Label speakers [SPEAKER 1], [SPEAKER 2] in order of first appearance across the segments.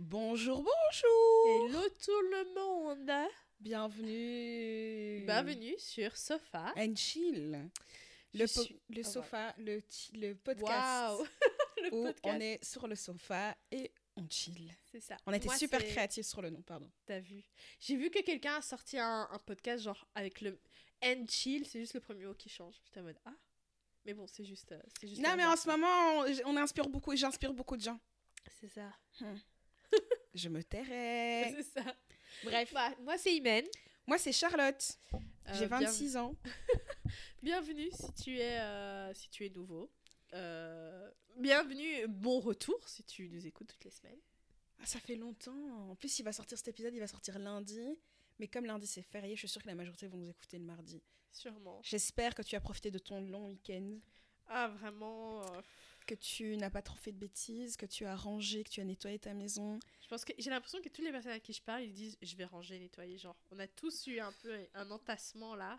[SPEAKER 1] Bonjour, bonjour
[SPEAKER 2] Hello tout le monde
[SPEAKER 1] Bienvenue
[SPEAKER 2] Bienvenue sur Sofa.
[SPEAKER 1] And chill Le, po-
[SPEAKER 2] suis-
[SPEAKER 1] le
[SPEAKER 2] Ah,
[SPEAKER 1] sofa, le, le podcast
[SPEAKER 2] Le
[SPEAKER 1] où
[SPEAKER 2] podcast.
[SPEAKER 1] on est sur le sofa et on chill.
[SPEAKER 2] C'est ça.
[SPEAKER 1] On était
[SPEAKER 2] Moi,
[SPEAKER 1] super créatifs sur le nom, pardon.
[SPEAKER 2] T'as vu J'ai vu que quelqu'un a sorti un, un podcast genre avec le and chill, c'est juste le premier mot qui change. J'étais en mode ah. Mais bon, c'est juste. euh, c'est juste
[SPEAKER 1] Non, mais en ce moment, on, on inspire beaucoup, j'inspire beaucoup de gens.
[SPEAKER 2] C'est ça.
[SPEAKER 1] Je me tairai.
[SPEAKER 2] C'est ça.
[SPEAKER 1] Bref,
[SPEAKER 2] Bah, moi, c'est Imen.
[SPEAKER 1] moi c'est Charlotte.
[SPEAKER 2] Euh,
[SPEAKER 1] J'ai
[SPEAKER 2] bien-
[SPEAKER 1] 26 ans.
[SPEAKER 2] Bienvenue si tu es, euh, si tu es nouveau. Euh, bienvenue, bon retour si tu nous écoutes toutes les semaines.
[SPEAKER 1] Ah, ça fait longtemps. En plus, il va sortir cet épisode, il va sortir lundi. Mais comme lundi c'est férié, je suis sûre que la majorité vont nous écouter le mardi.
[SPEAKER 2] Sûrement.
[SPEAKER 1] J'espère que tu as profité de ton long week-end.
[SPEAKER 2] Ah, vraiment.
[SPEAKER 1] Que tu n'as pas trop fait de bêtises, que tu as rangé, que tu as nettoyé ta maison.
[SPEAKER 2] Je pense que j'ai l'impression que toutes les personnes à qui je parle, ils disent je vais ranger, nettoyer. Genre, on a tous eu un peu un entassement là.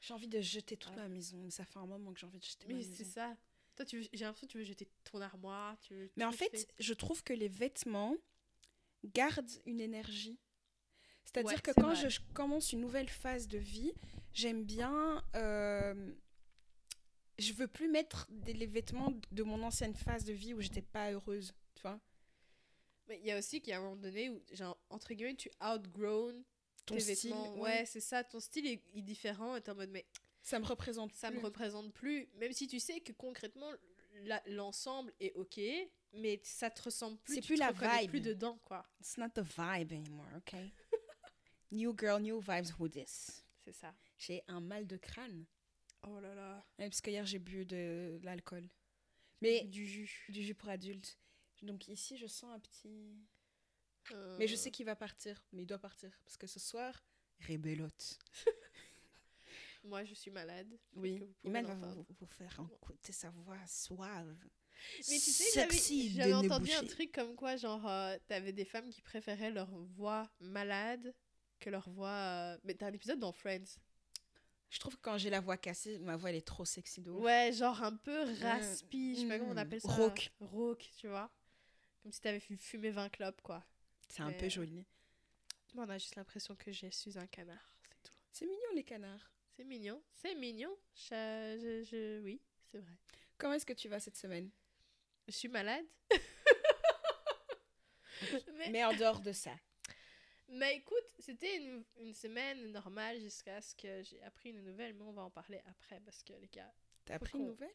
[SPEAKER 1] J'ai envie de jeter toute
[SPEAKER 2] Ouais.
[SPEAKER 1] ma maison, mais ça fait un moment que j'ai envie de jeter ma
[SPEAKER 2] Mais
[SPEAKER 1] maison.
[SPEAKER 2] c'est ça. Toi, tu veux- j'ai l'impression que tu veux jeter ton armoire. Tu veux
[SPEAKER 1] Mais en fait, je trouve que les vêtements gardent une énergie. C'est-à-dire
[SPEAKER 2] Ouais,
[SPEAKER 1] que quand
[SPEAKER 2] vrai.
[SPEAKER 1] je commence une nouvelle phase de vie, j'aime bien... euh, je veux plus mettre des, les vêtements de mon ancienne phase de vie où j'étais pas heureuse, tu vois.
[SPEAKER 2] Mais il y a aussi qu'il y a un moment donné où, genre, entre guillemets, tu outgrown
[SPEAKER 1] Ton
[SPEAKER 2] tes
[SPEAKER 1] style,
[SPEAKER 2] vêtements.
[SPEAKER 1] ouais.
[SPEAKER 2] Ouais, c'est ça. Ton style est, est différent. Et t'es en mode, mais
[SPEAKER 1] Ça me représente
[SPEAKER 2] ça
[SPEAKER 1] plus.
[SPEAKER 2] me représente plus. Même si tu sais que concrètement, l'ensemble est ok, mais ça te ressemble plus.
[SPEAKER 1] C'est plus
[SPEAKER 2] te
[SPEAKER 1] la vibe.
[SPEAKER 2] plus dedans, quoi.
[SPEAKER 1] It's not the vibe anymore, ok? new girl, new vibes, who this?
[SPEAKER 2] C'est ça.
[SPEAKER 1] J'ai un mal de crâne.
[SPEAKER 2] Oh là là.
[SPEAKER 1] Ouais, parce qu'hier, j'ai bu de, de l'alcool. Mais
[SPEAKER 2] du jus.
[SPEAKER 1] du jus pour adultes. Donc ici, je sens un petit...
[SPEAKER 2] Euh,
[SPEAKER 1] Mais je sais qu'il va partir. Mais il doit partir. Parce que ce soir, rébellote.
[SPEAKER 2] Moi, je suis malade.
[SPEAKER 1] Oui. Iman va vous, vous faire écouter sa voix suave.
[SPEAKER 2] Mais tu sais, j'avais- entendu un truc comme quoi, genre, euh, t'avais des femmes qui préféraient leur voix malade que leur voix. euh, Mais t'as un épisode dans Friends.
[SPEAKER 1] Je trouve que quand j'ai la voix cassée, ma voix, elle est trop sexy de ouf.
[SPEAKER 2] Ouais, genre un peu raspi, je sais pas comment on
[SPEAKER 1] mm,
[SPEAKER 2] appelle ça.
[SPEAKER 1] rauque.
[SPEAKER 2] Rauque, tu vois. Comme si t'avais fu- fumé 20 clopes, quoi.
[SPEAKER 1] C'est un peu joli.
[SPEAKER 2] Moi, on a juste l'impression que je suis un canard, c'est tout.
[SPEAKER 1] C'est mignon, les canards.
[SPEAKER 2] C'est mignon, c'est mignon. Je, je- je- Oui, c'est vrai.
[SPEAKER 1] Comment est-ce que tu vas cette semaine?
[SPEAKER 2] Je suis malade. mais,
[SPEAKER 1] Mais en dehors de ça.
[SPEAKER 2] Mais écoute, c'était une, une semaine normale jusqu'à ce que j'ai appris une nouvelle, mais on va en parler après parce que les gars,
[SPEAKER 1] T'as appris une nouvelle?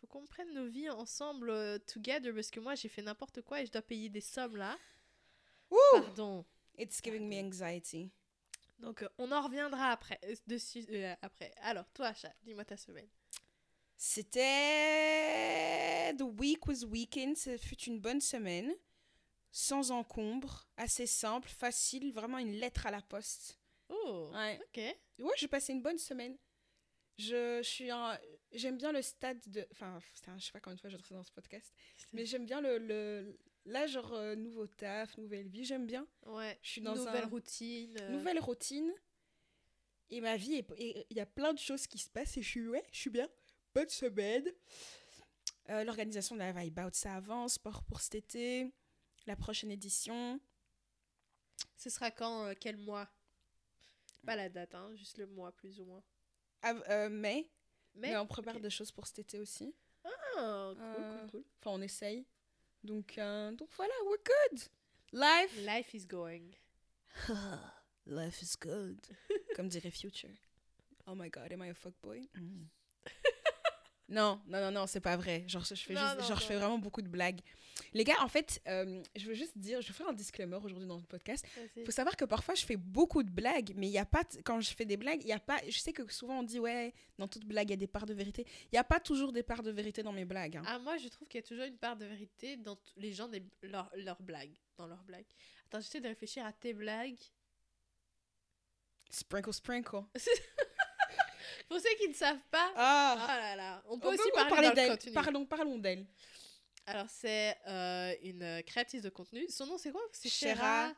[SPEAKER 2] faut qu'on prenne nos vies ensemble, euh, together, parce que moi j'ai fait n'importe quoi et je dois payer des sommes là.
[SPEAKER 1] Ouh
[SPEAKER 2] Pardon.
[SPEAKER 1] It's giving me anxiety.
[SPEAKER 2] Donc euh, on en reviendra après. euh, dessus, après. Alors, toi, chat, dis-moi ta semaine.
[SPEAKER 1] C'était. The week was weekend. Ce fut une bonne semaine. Sans encombre. Assez simple, facile. Vraiment une lettre à la poste.
[SPEAKER 2] Oh,
[SPEAKER 1] Ouais.
[SPEAKER 2] ok.
[SPEAKER 1] Ouais, j'ai passé une bonne semaine. Je, je suis en- J'aime bien le stade de. Enfin, putain, je sais pas combien de fois je dans ce podcast. Mais j'aime bien le. le... Là, genre, euh, nouveau taf, nouvelle vie, j'aime bien.
[SPEAKER 2] Ouais.
[SPEAKER 1] Je suis dans
[SPEAKER 2] Nouvelle
[SPEAKER 1] un-
[SPEAKER 2] routine. euh,
[SPEAKER 1] Nouvelle routine. Et ma vie, il y a plein de choses qui se passent et je suis, ouais, je suis bien. Bonne semaine. Euh, L'organisation de la Vibe Out, ça avance. Sport pour cet été. La prochaine édition.
[SPEAKER 2] Ce sera quand euh, Quel mois? Pas la date, hein, juste le mois plus ou moins.
[SPEAKER 1] Av- euh, mai. Mais,
[SPEAKER 2] Mais,
[SPEAKER 1] on prépare des choses pour cet été aussi.
[SPEAKER 2] Ah, cool,
[SPEAKER 1] Euh,
[SPEAKER 2] cool, cool.
[SPEAKER 1] Enfin, on essaye. Donc, euh, donc voilà, we're good. Life.
[SPEAKER 2] Life is going.
[SPEAKER 1] Life is good. Comme dirait Future. Oh my god, am I a fuckboy? Mm. Non, non, non, non, c'est pas vrai. Genre, je fais,
[SPEAKER 2] Non,
[SPEAKER 1] juste-
[SPEAKER 2] non,
[SPEAKER 1] genre, je fais vraiment beaucoup de blagues. Les gars, en fait, euh, je veux juste dire, je vais faire un disclaimer aujourd'hui dans le podcast. Il faut savoir que parfois, je fais beaucoup de blagues, mais il y a pas, quand je fais des blagues, il y a pas, je sais que souvent on dit, ouais, dans toute blague, il y a des parts de vérité. Il n'y a pas toujours des parts de vérité dans mes blagues. hein.
[SPEAKER 2] Ah, moi, je trouve qu'il y a toujours une part de vérité dans les gens, des, leurs leurs blagues. Dans leurs blagues. Attends, j'essaie de réfléchir à tes blagues.
[SPEAKER 1] Sprinkle, sprinkle.
[SPEAKER 2] Pour ceux qui ne savent pas, oh
[SPEAKER 1] Ah!
[SPEAKER 2] là là, on peut
[SPEAKER 1] On
[SPEAKER 2] aussi
[SPEAKER 1] peut
[SPEAKER 2] parler,
[SPEAKER 1] d'elle. Parlons, parlons d'elle.
[SPEAKER 2] Alors, c'est euh, une créatrice de contenu. Son nom, c'est quoi? C'est
[SPEAKER 1] Shera.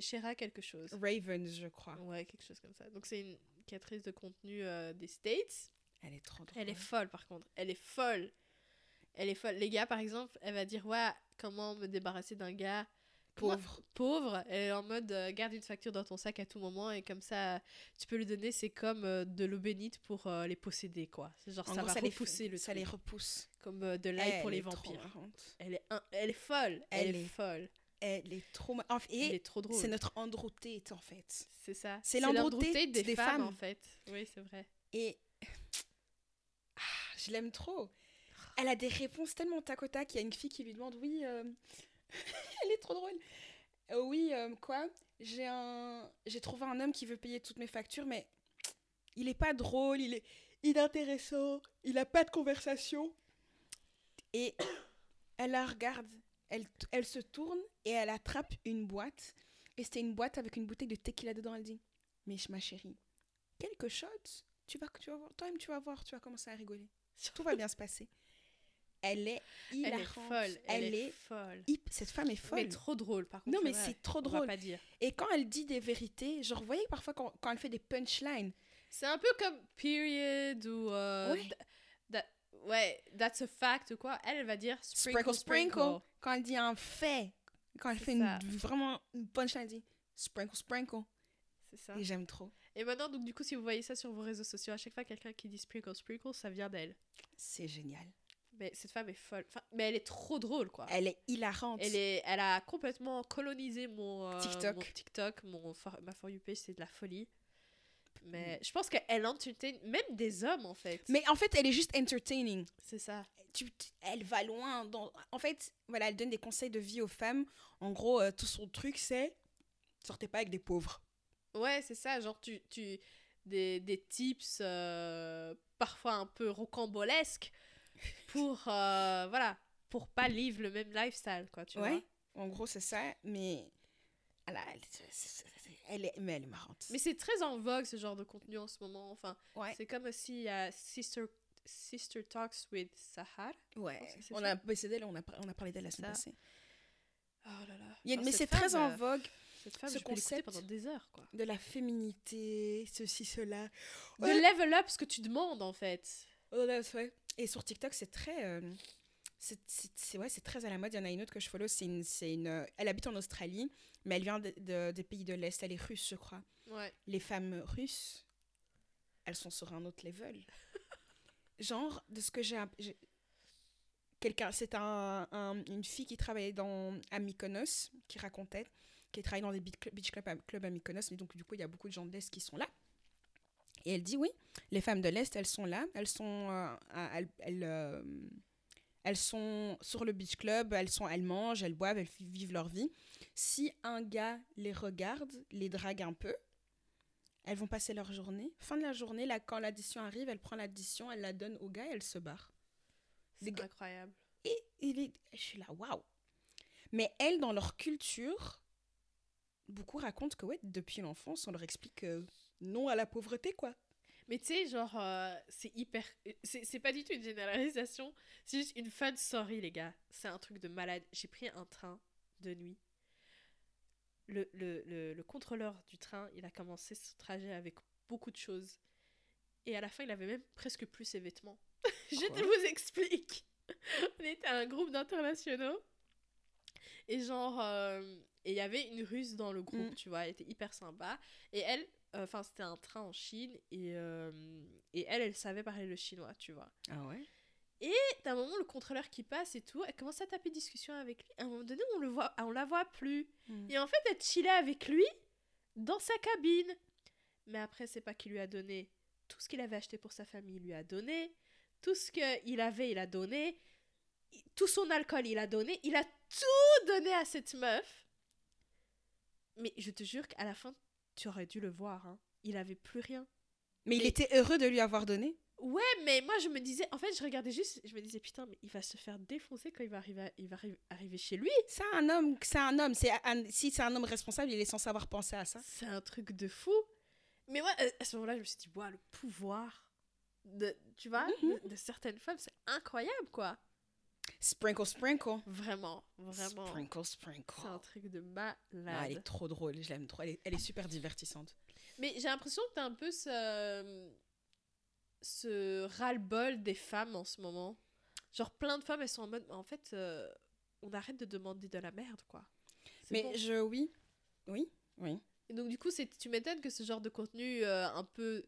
[SPEAKER 2] Shera. Quelque chose.
[SPEAKER 1] Ravens, je crois.
[SPEAKER 2] Ouais, quelque chose comme ça. Donc, c'est une créatrice de contenu euh, des States.
[SPEAKER 1] Elle est trop drôle.
[SPEAKER 2] Elle est folle, par contre. Elle est folle. Elle est folle. Les gars, par exemple, elle va dire Ouais, comment me débarrasser d'un gars
[SPEAKER 1] Pauvre.
[SPEAKER 2] pauvre, elle est en mode euh, garde une facture dans ton sac à tout moment et comme ça tu peux lui donner, c'est comme euh, de l'eau bénite pour euh, les posséder quoi. C'est Genre
[SPEAKER 1] En
[SPEAKER 2] ça
[SPEAKER 1] gros,
[SPEAKER 2] va
[SPEAKER 1] ça les,
[SPEAKER 2] repousser le
[SPEAKER 1] ça
[SPEAKER 2] truc.
[SPEAKER 1] les repousse.
[SPEAKER 2] Comme de l'ail pour
[SPEAKER 1] Elle
[SPEAKER 2] les vampires. Elle est, un- elle est folle, elle,
[SPEAKER 1] Elle
[SPEAKER 2] est,
[SPEAKER 1] est-
[SPEAKER 2] folle.
[SPEAKER 1] Elle est trop. en fait-
[SPEAKER 2] Elle
[SPEAKER 1] Et
[SPEAKER 2] est trop drôle.
[SPEAKER 1] c'est notre Andrew Tate, en fait.
[SPEAKER 2] C'est ça.
[SPEAKER 1] c'est l'Andrew
[SPEAKER 2] l'Andrew
[SPEAKER 1] Tate
[SPEAKER 2] des,
[SPEAKER 1] des
[SPEAKER 2] femmes,
[SPEAKER 1] femmes.
[SPEAKER 2] en fait. Oui, c'est vrai.
[SPEAKER 1] Et. Ah, je l'aime trop. Elle a des réponses tellement tac au tac. Il y a une fille qui lui demande Oui. Elle est trop drôle. Euh, oui, euh, quoi? J'ai un... J'ai trouvé un homme qui veut payer toutes mes factures, mais il est pas drôle, il est inintéressant, il a pas de conversation. Et elle la regarde, elle, elle se tourne et elle attrape une boîte. Et c'était une boîte avec une bouteille de tequila dedans. Elle dit Mais ma chérie, quelques shots, tu vas, tu vas voir, toi-même tu vas voir, tu vas commencer à rigoler. Tout va bien se passer. Elle est
[SPEAKER 2] Elle
[SPEAKER 1] hilarante.
[SPEAKER 2] est folle. Elle, est, folle.
[SPEAKER 1] hip- Cette femme est folle.
[SPEAKER 2] Mais trop drôle, par contre.
[SPEAKER 1] Non, mais c'est trop
[SPEAKER 2] On va
[SPEAKER 1] drôle.
[SPEAKER 2] pas dire.
[SPEAKER 1] Et quand elle dit des vérités, genre, vous voyez parfois quand, quand elle fait des punchlines,
[SPEAKER 2] C'est un peu comme Period ou. euh,
[SPEAKER 1] Ouais.
[SPEAKER 2] th- that- ouais, That's a fact ou quoi. Elle, elle va dire
[SPEAKER 1] sprinkle,
[SPEAKER 2] Sprinkle,
[SPEAKER 1] quand elle dit un fait, quand elle fait une, vraiment une punchline, elle dit sprinkle, sprinkle.
[SPEAKER 2] C'est ça.
[SPEAKER 1] Et j'aime trop.
[SPEAKER 2] Et maintenant, donc, du coup, si vous voyez ça sur vos réseaux sociaux, à chaque fois quelqu'un qui dit Sprinkle, Sprinkle, ça vient d'elle.
[SPEAKER 1] C'est génial.
[SPEAKER 2] Mais cette femme est folle. Enfin, mais elle est trop drôle, quoi.
[SPEAKER 1] Elle est hilarante.
[SPEAKER 2] Elle, est, elle a complètement colonisé mon euh,
[SPEAKER 1] TikTok.
[SPEAKER 2] mon TikTok, mon for- ma For You page, c'est de la folie. Mais je pense qu'elle entertain même des hommes, en fait.
[SPEAKER 1] Mais en fait, elle est juste entertaining.
[SPEAKER 2] C'est ça.
[SPEAKER 1] Tu- tu- elle va loin. Dans... En fait, voilà, elle donne des conseils de vie aux femmes. En gros, euh, tout son truc, c'est sortez pas avec des pauvres.
[SPEAKER 2] Ouais, c'est ça. Genre, tu, tu, des, des tips euh, parfois un peu rocambolesques pour, euh, voilà, pour pas vivre le même lifestyle, quoi, tu
[SPEAKER 1] ouais.
[SPEAKER 2] vois.
[SPEAKER 1] En gros, c'est ça. Mais elle, a- elle, elle est, mais elle est marrante.
[SPEAKER 2] Mais c'est très en vogue, ce genre de contenu en ce moment. Enfin,
[SPEAKER 1] ouais.
[SPEAKER 2] c'est comme aussi Sister, Sister Talks with Sahar.
[SPEAKER 1] Ouais. On
[SPEAKER 2] ça.
[SPEAKER 1] a, d'elle, on a, on a parlé d'elle la semaine passée.
[SPEAKER 2] Oh là là.
[SPEAKER 1] Il y a-
[SPEAKER 2] Alors,
[SPEAKER 1] mais c'est très en
[SPEAKER 2] euh,
[SPEAKER 1] vogue
[SPEAKER 2] Cette femme,
[SPEAKER 1] ce
[SPEAKER 2] je
[SPEAKER 1] concept.
[SPEAKER 2] pendant des heures, quoi.
[SPEAKER 1] de la féminité, ceci, cela.
[SPEAKER 2] De
[SPEAKER 1] Ouais.
[SPEAKER 2] level up ce que tu demandes, en fait.
[SPEAKER 1] Oh là, ouais. Et sur TikTok, c'est très. euh, c'est ouais, c'est très à la mode. Il y en a une autre que je follow. C'est une, c'est une, euh, elle habite en Australie, mais elle vient de- de- des pays de l'Est. Elle est russe, je crois.
[SPEAKER 2] Ouais.
[SPEAKER 1] Les femmes russes, elles sont sur un autre level. Genre, de ce que j'ai. Quelqu'un, c'est un, un- une fille qui travaillait dans, à Mykonos, qui racontait, qui travaille dans des beach clubs club à Mykonos, mais donc du coup, il y a beaucoup de gens de l'Est qui sont là. Et elle dit oui, les femmes de l'Est, elles sont là, elles sont, euh, elles, elles, euh, elles sont sur le beach club, elles, sont, elles mangent, elles boivent, elles vivent leur vie. Si un gars les regarde, les drague un peu, elles vont passer leur journée. Fin de la journée, là, quand l'addition arrive, elle prend l'addition, elle la donne au gars et elle se barre.
[SPEAKER 2] C'est incroyable.
[SPEAKER 1] Et je suis là, waouh. Mais elles, dans leur culture, beaucoup racontent que ouais, depuis l'enfance, on leur explique euh, non à la pauvreté, quoi.
[SPEAKER 2] Mais tu sais, genre, euh, c'est hyper. C'est pas du tout une généralisation. C'est juste une fun story, les gars. C'est un truc de malade. J'ai pris un train de nuit. Le, le, le, le contrôleur du train, il a commencé ce trajet avec beaucoup de choses. Et à la fin, il avait même presque plus ses vêtements. Je
[SPEAKER 1] Quoi
[SPEAKER 2] te vous explique. On était un groupe d'internationaux. Et genre, euh, et il y avait une russe dans le groupe,
[SPEAKER 1] Mm.
[SPEAKER 2] tu vois, elle était hyper sympa. Et elle, enfin, c'était un train en Chine, et, euh, et elle, elle savait parler le chinois, tu vois.
[SPEAKER 1] Ah ouais?
[SPEAKER 2] Et d'un moment, le contrôleur qui passe et tout, elle commence à taper discussion avec lui. À un moment donné, on, le voit, on la voit plus.
[SPEAKER 1] Mm.
[SPEAKER 2] Et en fait, elle chillait avec lui dans sa cabine. Mais après, c'est pas qu'il lui a donné tout ce qu'il avait acheté pour sa famille, il lui a donné. Tout ce qu'il avait, il a donné. Tout son alcool, il a donné. Il a tout donné à cette meuf. Mais je te jure qu'à la fin, tu aurais dû le voir. Hein. Il avait plus rien.
[SPEAKER 1] Mais il était heureux de lui avoir donné.
[SPEAKER 2] Ouais, mais moi je me disais, en fait, je regardais juste, je me disais, putain, mais il va se faire défoncer quand il va arriver, à- il va arri- arriver chez lui.
[SPEAKER 1] C'est un homme, c'est un homme. C'est si c'est un homme responsable, il est censé avoir pensé à ça.
[SPEAKER 2] C'est un truc de fou. Mais moi, euh, à ce moment-là, je me suis dit, waouh, le pouvoir de, tu vois,
[SPEAKER 1] Mhm.
[SPEAKER 2] de, de certaines femmes, c'est incroyable, quoi.
[SPEAKER 1] Sprinkle, sprinkle.
[SPEAKER 2] Vraiment, vraiment.
[SPEAKER 1] Sprinkle, sprinkle.
[SPEAKER 2] C'est un truc de malade.
[SPEAKER 1] Ah, elle est trop drôle, je l'aime trop. Elle est, elle est super divertissante.
[SPEAKER 2] Mais j'ai l'impression que t'as un peu ce, ce ras-le-bol des femmes en ce moment. Genre, plein de femmes, elles sont en mode, en fait, euh, on arrête de demander de la merde, quoi.
[SPEAKER 1] Mais
[SPEAKER 2] bon.
[SPEAKER 1] je, oui, oui, oui.
[SPEAKER 2] Et donc, du coup, tu m'étonnes que ce genre de contenu euh, un peu.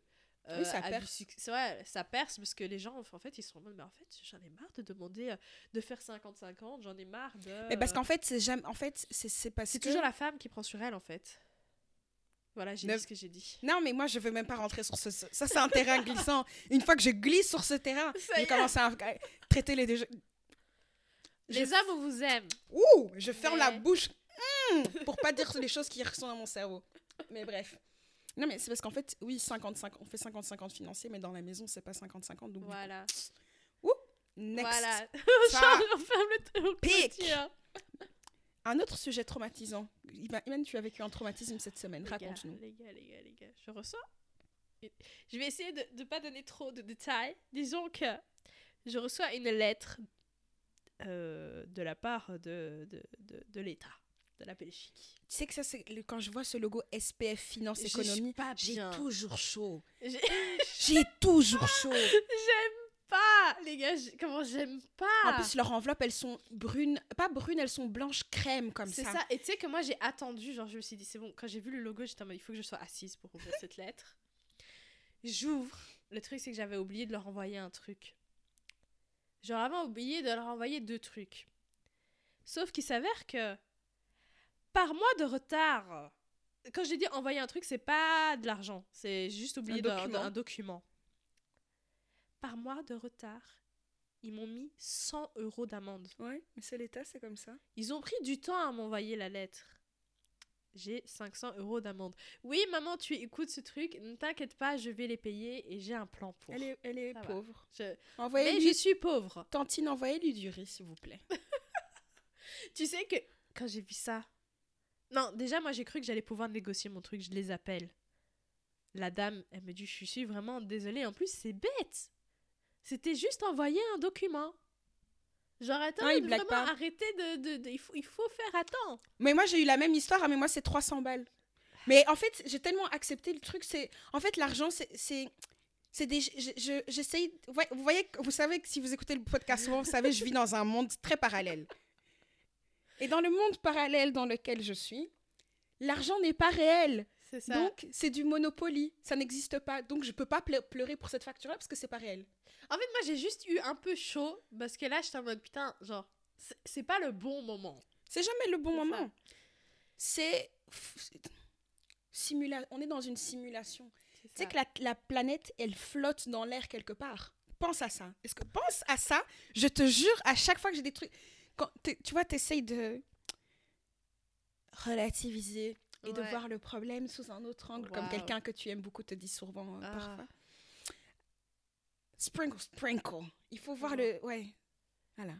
[SPEAKER 2] Euh,
[SPEAKER 1] Oui, ça
[SPEAKER 2] du
[SPEAKER 1] perce.
[SPEAKER 2] vrai, ça perce parce que les gens, en fait, ils sont en mode, mais en fait, j'en ai marre de demander euh, de faire 50-50, j'en ai marre de.
[SPEAKER 1] Mais parce qu'en fait, c'est jamais, en fait, c'est c'est parce
[SPEAKER 2] C'est
[SPEAKER 1] que.
[SPEAKER 2] toujours la femme qui prend sur elle, en fait. Voilà, j'ai
[SPEAKER 1] Ne-
[SPEAKER 2] dit ce que j'ai dit.
[SPEAKER 1] Non, mais moi, je veux même pas rentrer sur ce. Ça, c'est un terrain glissant. Une fois que je glisse sur ce terrain, je commence à traiter les deux. je-
[SPEAKER 2] Les hommes, on vous aime.
[SPEAKER 1] Ouh, je ferme la bouche hmm, pour pas dire les choses qui sont dans mon cerveau. Mais bref. Non, mais c'est parce qu'en fait, oui, 55, on fait 50-50 financier, mais dans la maison, c'est pas 50-50. Donc,
[SPEAKER 2] Voilà.
[SPEAKER 1] next.
[SPEAKER 2] Voilà.
[SPEAKER 1] Ça,
[SPEAKER 2] on ferme le
[SPEAKER 1] Pique.
[SPEAKER 2] clôture.
[SPEAKER 1] un autre sujet traumatisant. Ivan, Ivan, tu as vécu un traumatisme cette semaine. Raconte-nous.
[SPEAKER 2] Les gars, les gars, les gars, je reçois. Je vais essayer de ne pas donner trop de détails. Disons que je reçois une lettre euh, de la part de, de, de, de l'État, de la Belgique.
[SPEAKER 1] Tu sais que ça, c'est quand je vois ce logo SPF Finance
[SPEAKER 2] Je
[SPEAKER 1] Économie, j'ai toujours chaud.
[SPEAKER 2] J'ai-
[SPEAKER 1] toujours chaud.
[SPEAKER 2] J'aime pas, les gars, comment j'aime pas.
[SPEAKER 1] En plus, leurs enveloppes, elles sont brunes. Pas brunes, elles sont blanches crème comme
[SPEAKER 2] C'est
[SPEAKER 1] ça.
[SPEAKER 2] ça. Et tu sais que moi j'ai attendu, genre je me suis dit c'est bon, quand j'ai vu le logo, j'étais en mode il faut que je sois assise pour ouvrir cette lettre. J'ouvre. Le truc c'est que j'avais oublié de leur envoyer un truc. J'aurais vraiment oublié de leur envoyer deux trucs. Sauf qu'il s'avère que par mois de retard, quand j'ai dit envoyer un truc, c'est pas de l'argent, c'est juste oublier
[SPEAKER 1] document.
[SPEAKER 2] d'un document. Par mois de retard, ils m'ont mis 100 euros d'amende.
[SPEAKER 1] Ouais, mais c'est l'État, c'est comme ça.
[SPEAKER 2] Ils ont pris du temps à m'envoyer la lettre. J'ai 500 euros d'amende. Oui, maman, tu écoutes ce truc, ne t'inquiète pas, je vais les payer et j'ai un plan pour.
[SPEAKER 1] Elle est, elle est pauvre.
[SPEAKER 2] Je- Mais
[SPEAKER 1] Envoyez-lui,
[SPEAKER 2] je suis pauvre.
[SPEAKER 1] Tantine, envoyez-lui du riz, s'il vous plaît.
[SPEAKER 2] Tu sais que quand j'ai vu ça. Non, déjà, moi, j'ai cru que j'allais pouvoir négocier mon truc. Je les appelle. La dame, elle me dit Je suis vraiment désolée. En plus, c'est bête. C'était juste envoyer un document. Genre, attends,
[SPEAKER 1] Ah, il
[SPEAKER 2] vraiment
[SPEAKER 1] pas.
[SPEAKER 2] arrêter de, de- de- il, faut, il faut faire attends.
[SPEAKER 1] Mais moi, j'ai eu la même histoire, hein, mais moi, c'est 300 balles. Mais en fait, j'ai tellement accepté le truc. C'est En fait, l'argent, c'est. c'est... Des. je- je- J'essaye. ouais, vous voyez, vous savez que si vous écoutez le podcast souvent, vous savez, je vis dans un monde très parallèle. Et dans le monde parallèle dans lequel je suis, l'argent n'est pas réel.
[SPEAKER 2] C'est ça.
[SPEAKER 1] Donc, c'est du monopoly. Ça n'existe pas. Donc, je peux pas ple- pleurer pour cette facture-là parce que c'est pas réel.
[SPEAKER 2] En fait, moi, j'ai juste eu un peu chaud parce que là, j'étais en mode putain, genre, c'est- pas le bon moment.
[SPEAKER 1] C'est jamais le bon moment. C'est. Simula... On est dans une simulation. Tu sais que la, la planète, elle flotte dans l'air quelque part. Pense à ça. Est-ce que pense à ça Je te jure, à chaque fois que j'ai des trucs, quand tu vois, t'essayes de relativiser et de voir le problème sous un autre angle, comme quelqu'un que tu aimes beaucoup te dit souvent euh,
[SPEAKER 2] Ah.
[SPEAKER 1] parfois. Sprinkle, sprinkle. Il faut voir
[SPEAKER 2] Ouais.
[SPEAKER 1] le, ouais, voilà.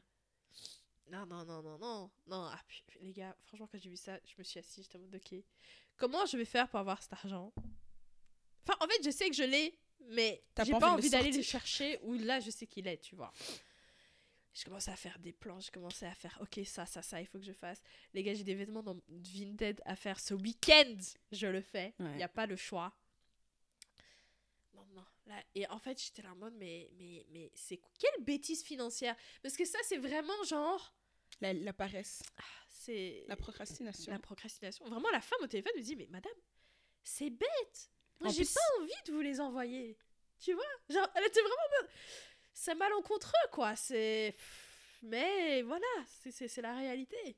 [SPEAKER 2] Non, non, non, non, non. Non, ah, puis, les gars, franchement, quand j'ai vu ça, je me suis assise, j'étais en mode ok. Comment je vais faire pour avoir cet argent? Enfin, en fait, je sais que je l'ai, mais j'ai
[SPEAKER 1] pas envie
[SPEAKER 2] envie
[SPEAKER 1] le
[SPEAKER 2] d'aller le chercher où là, je sais qu'il est, tu vois. Je commençais à faire des plans, je commençais à faire ok, ça, ça, ça, il faut que je fasse. Les gars, j'ai des vêtements dans Vinted à faire ce week-end, je le fais. Il
[SPEAKER 1] Ouais.
[SPEAKER 2] n'y a pas le choix. Non, non. Là, et en fait, j'étais là en mode, mais, mais, mais c'est quelle bêtise financière Parce que ça, c'est vraiment genre.
[SPEAKER 1] La, la paresse,
[SPEAKER 2] C'est
[SPEAKER 1] la procrastination.
[SPEAKER 2] la procrastination. Vraiment, la femme au téléphone me dit Mais madame, c'est bête. Moi, j'ai
[SPEAKER 1] plus-
[SPEAKER 2] pas envie de vous les envoyer. Tu vois? Genre, elle était vraiment. C'est malencontreux, quoi. C'est. Mais voilà, c'est- la réalité.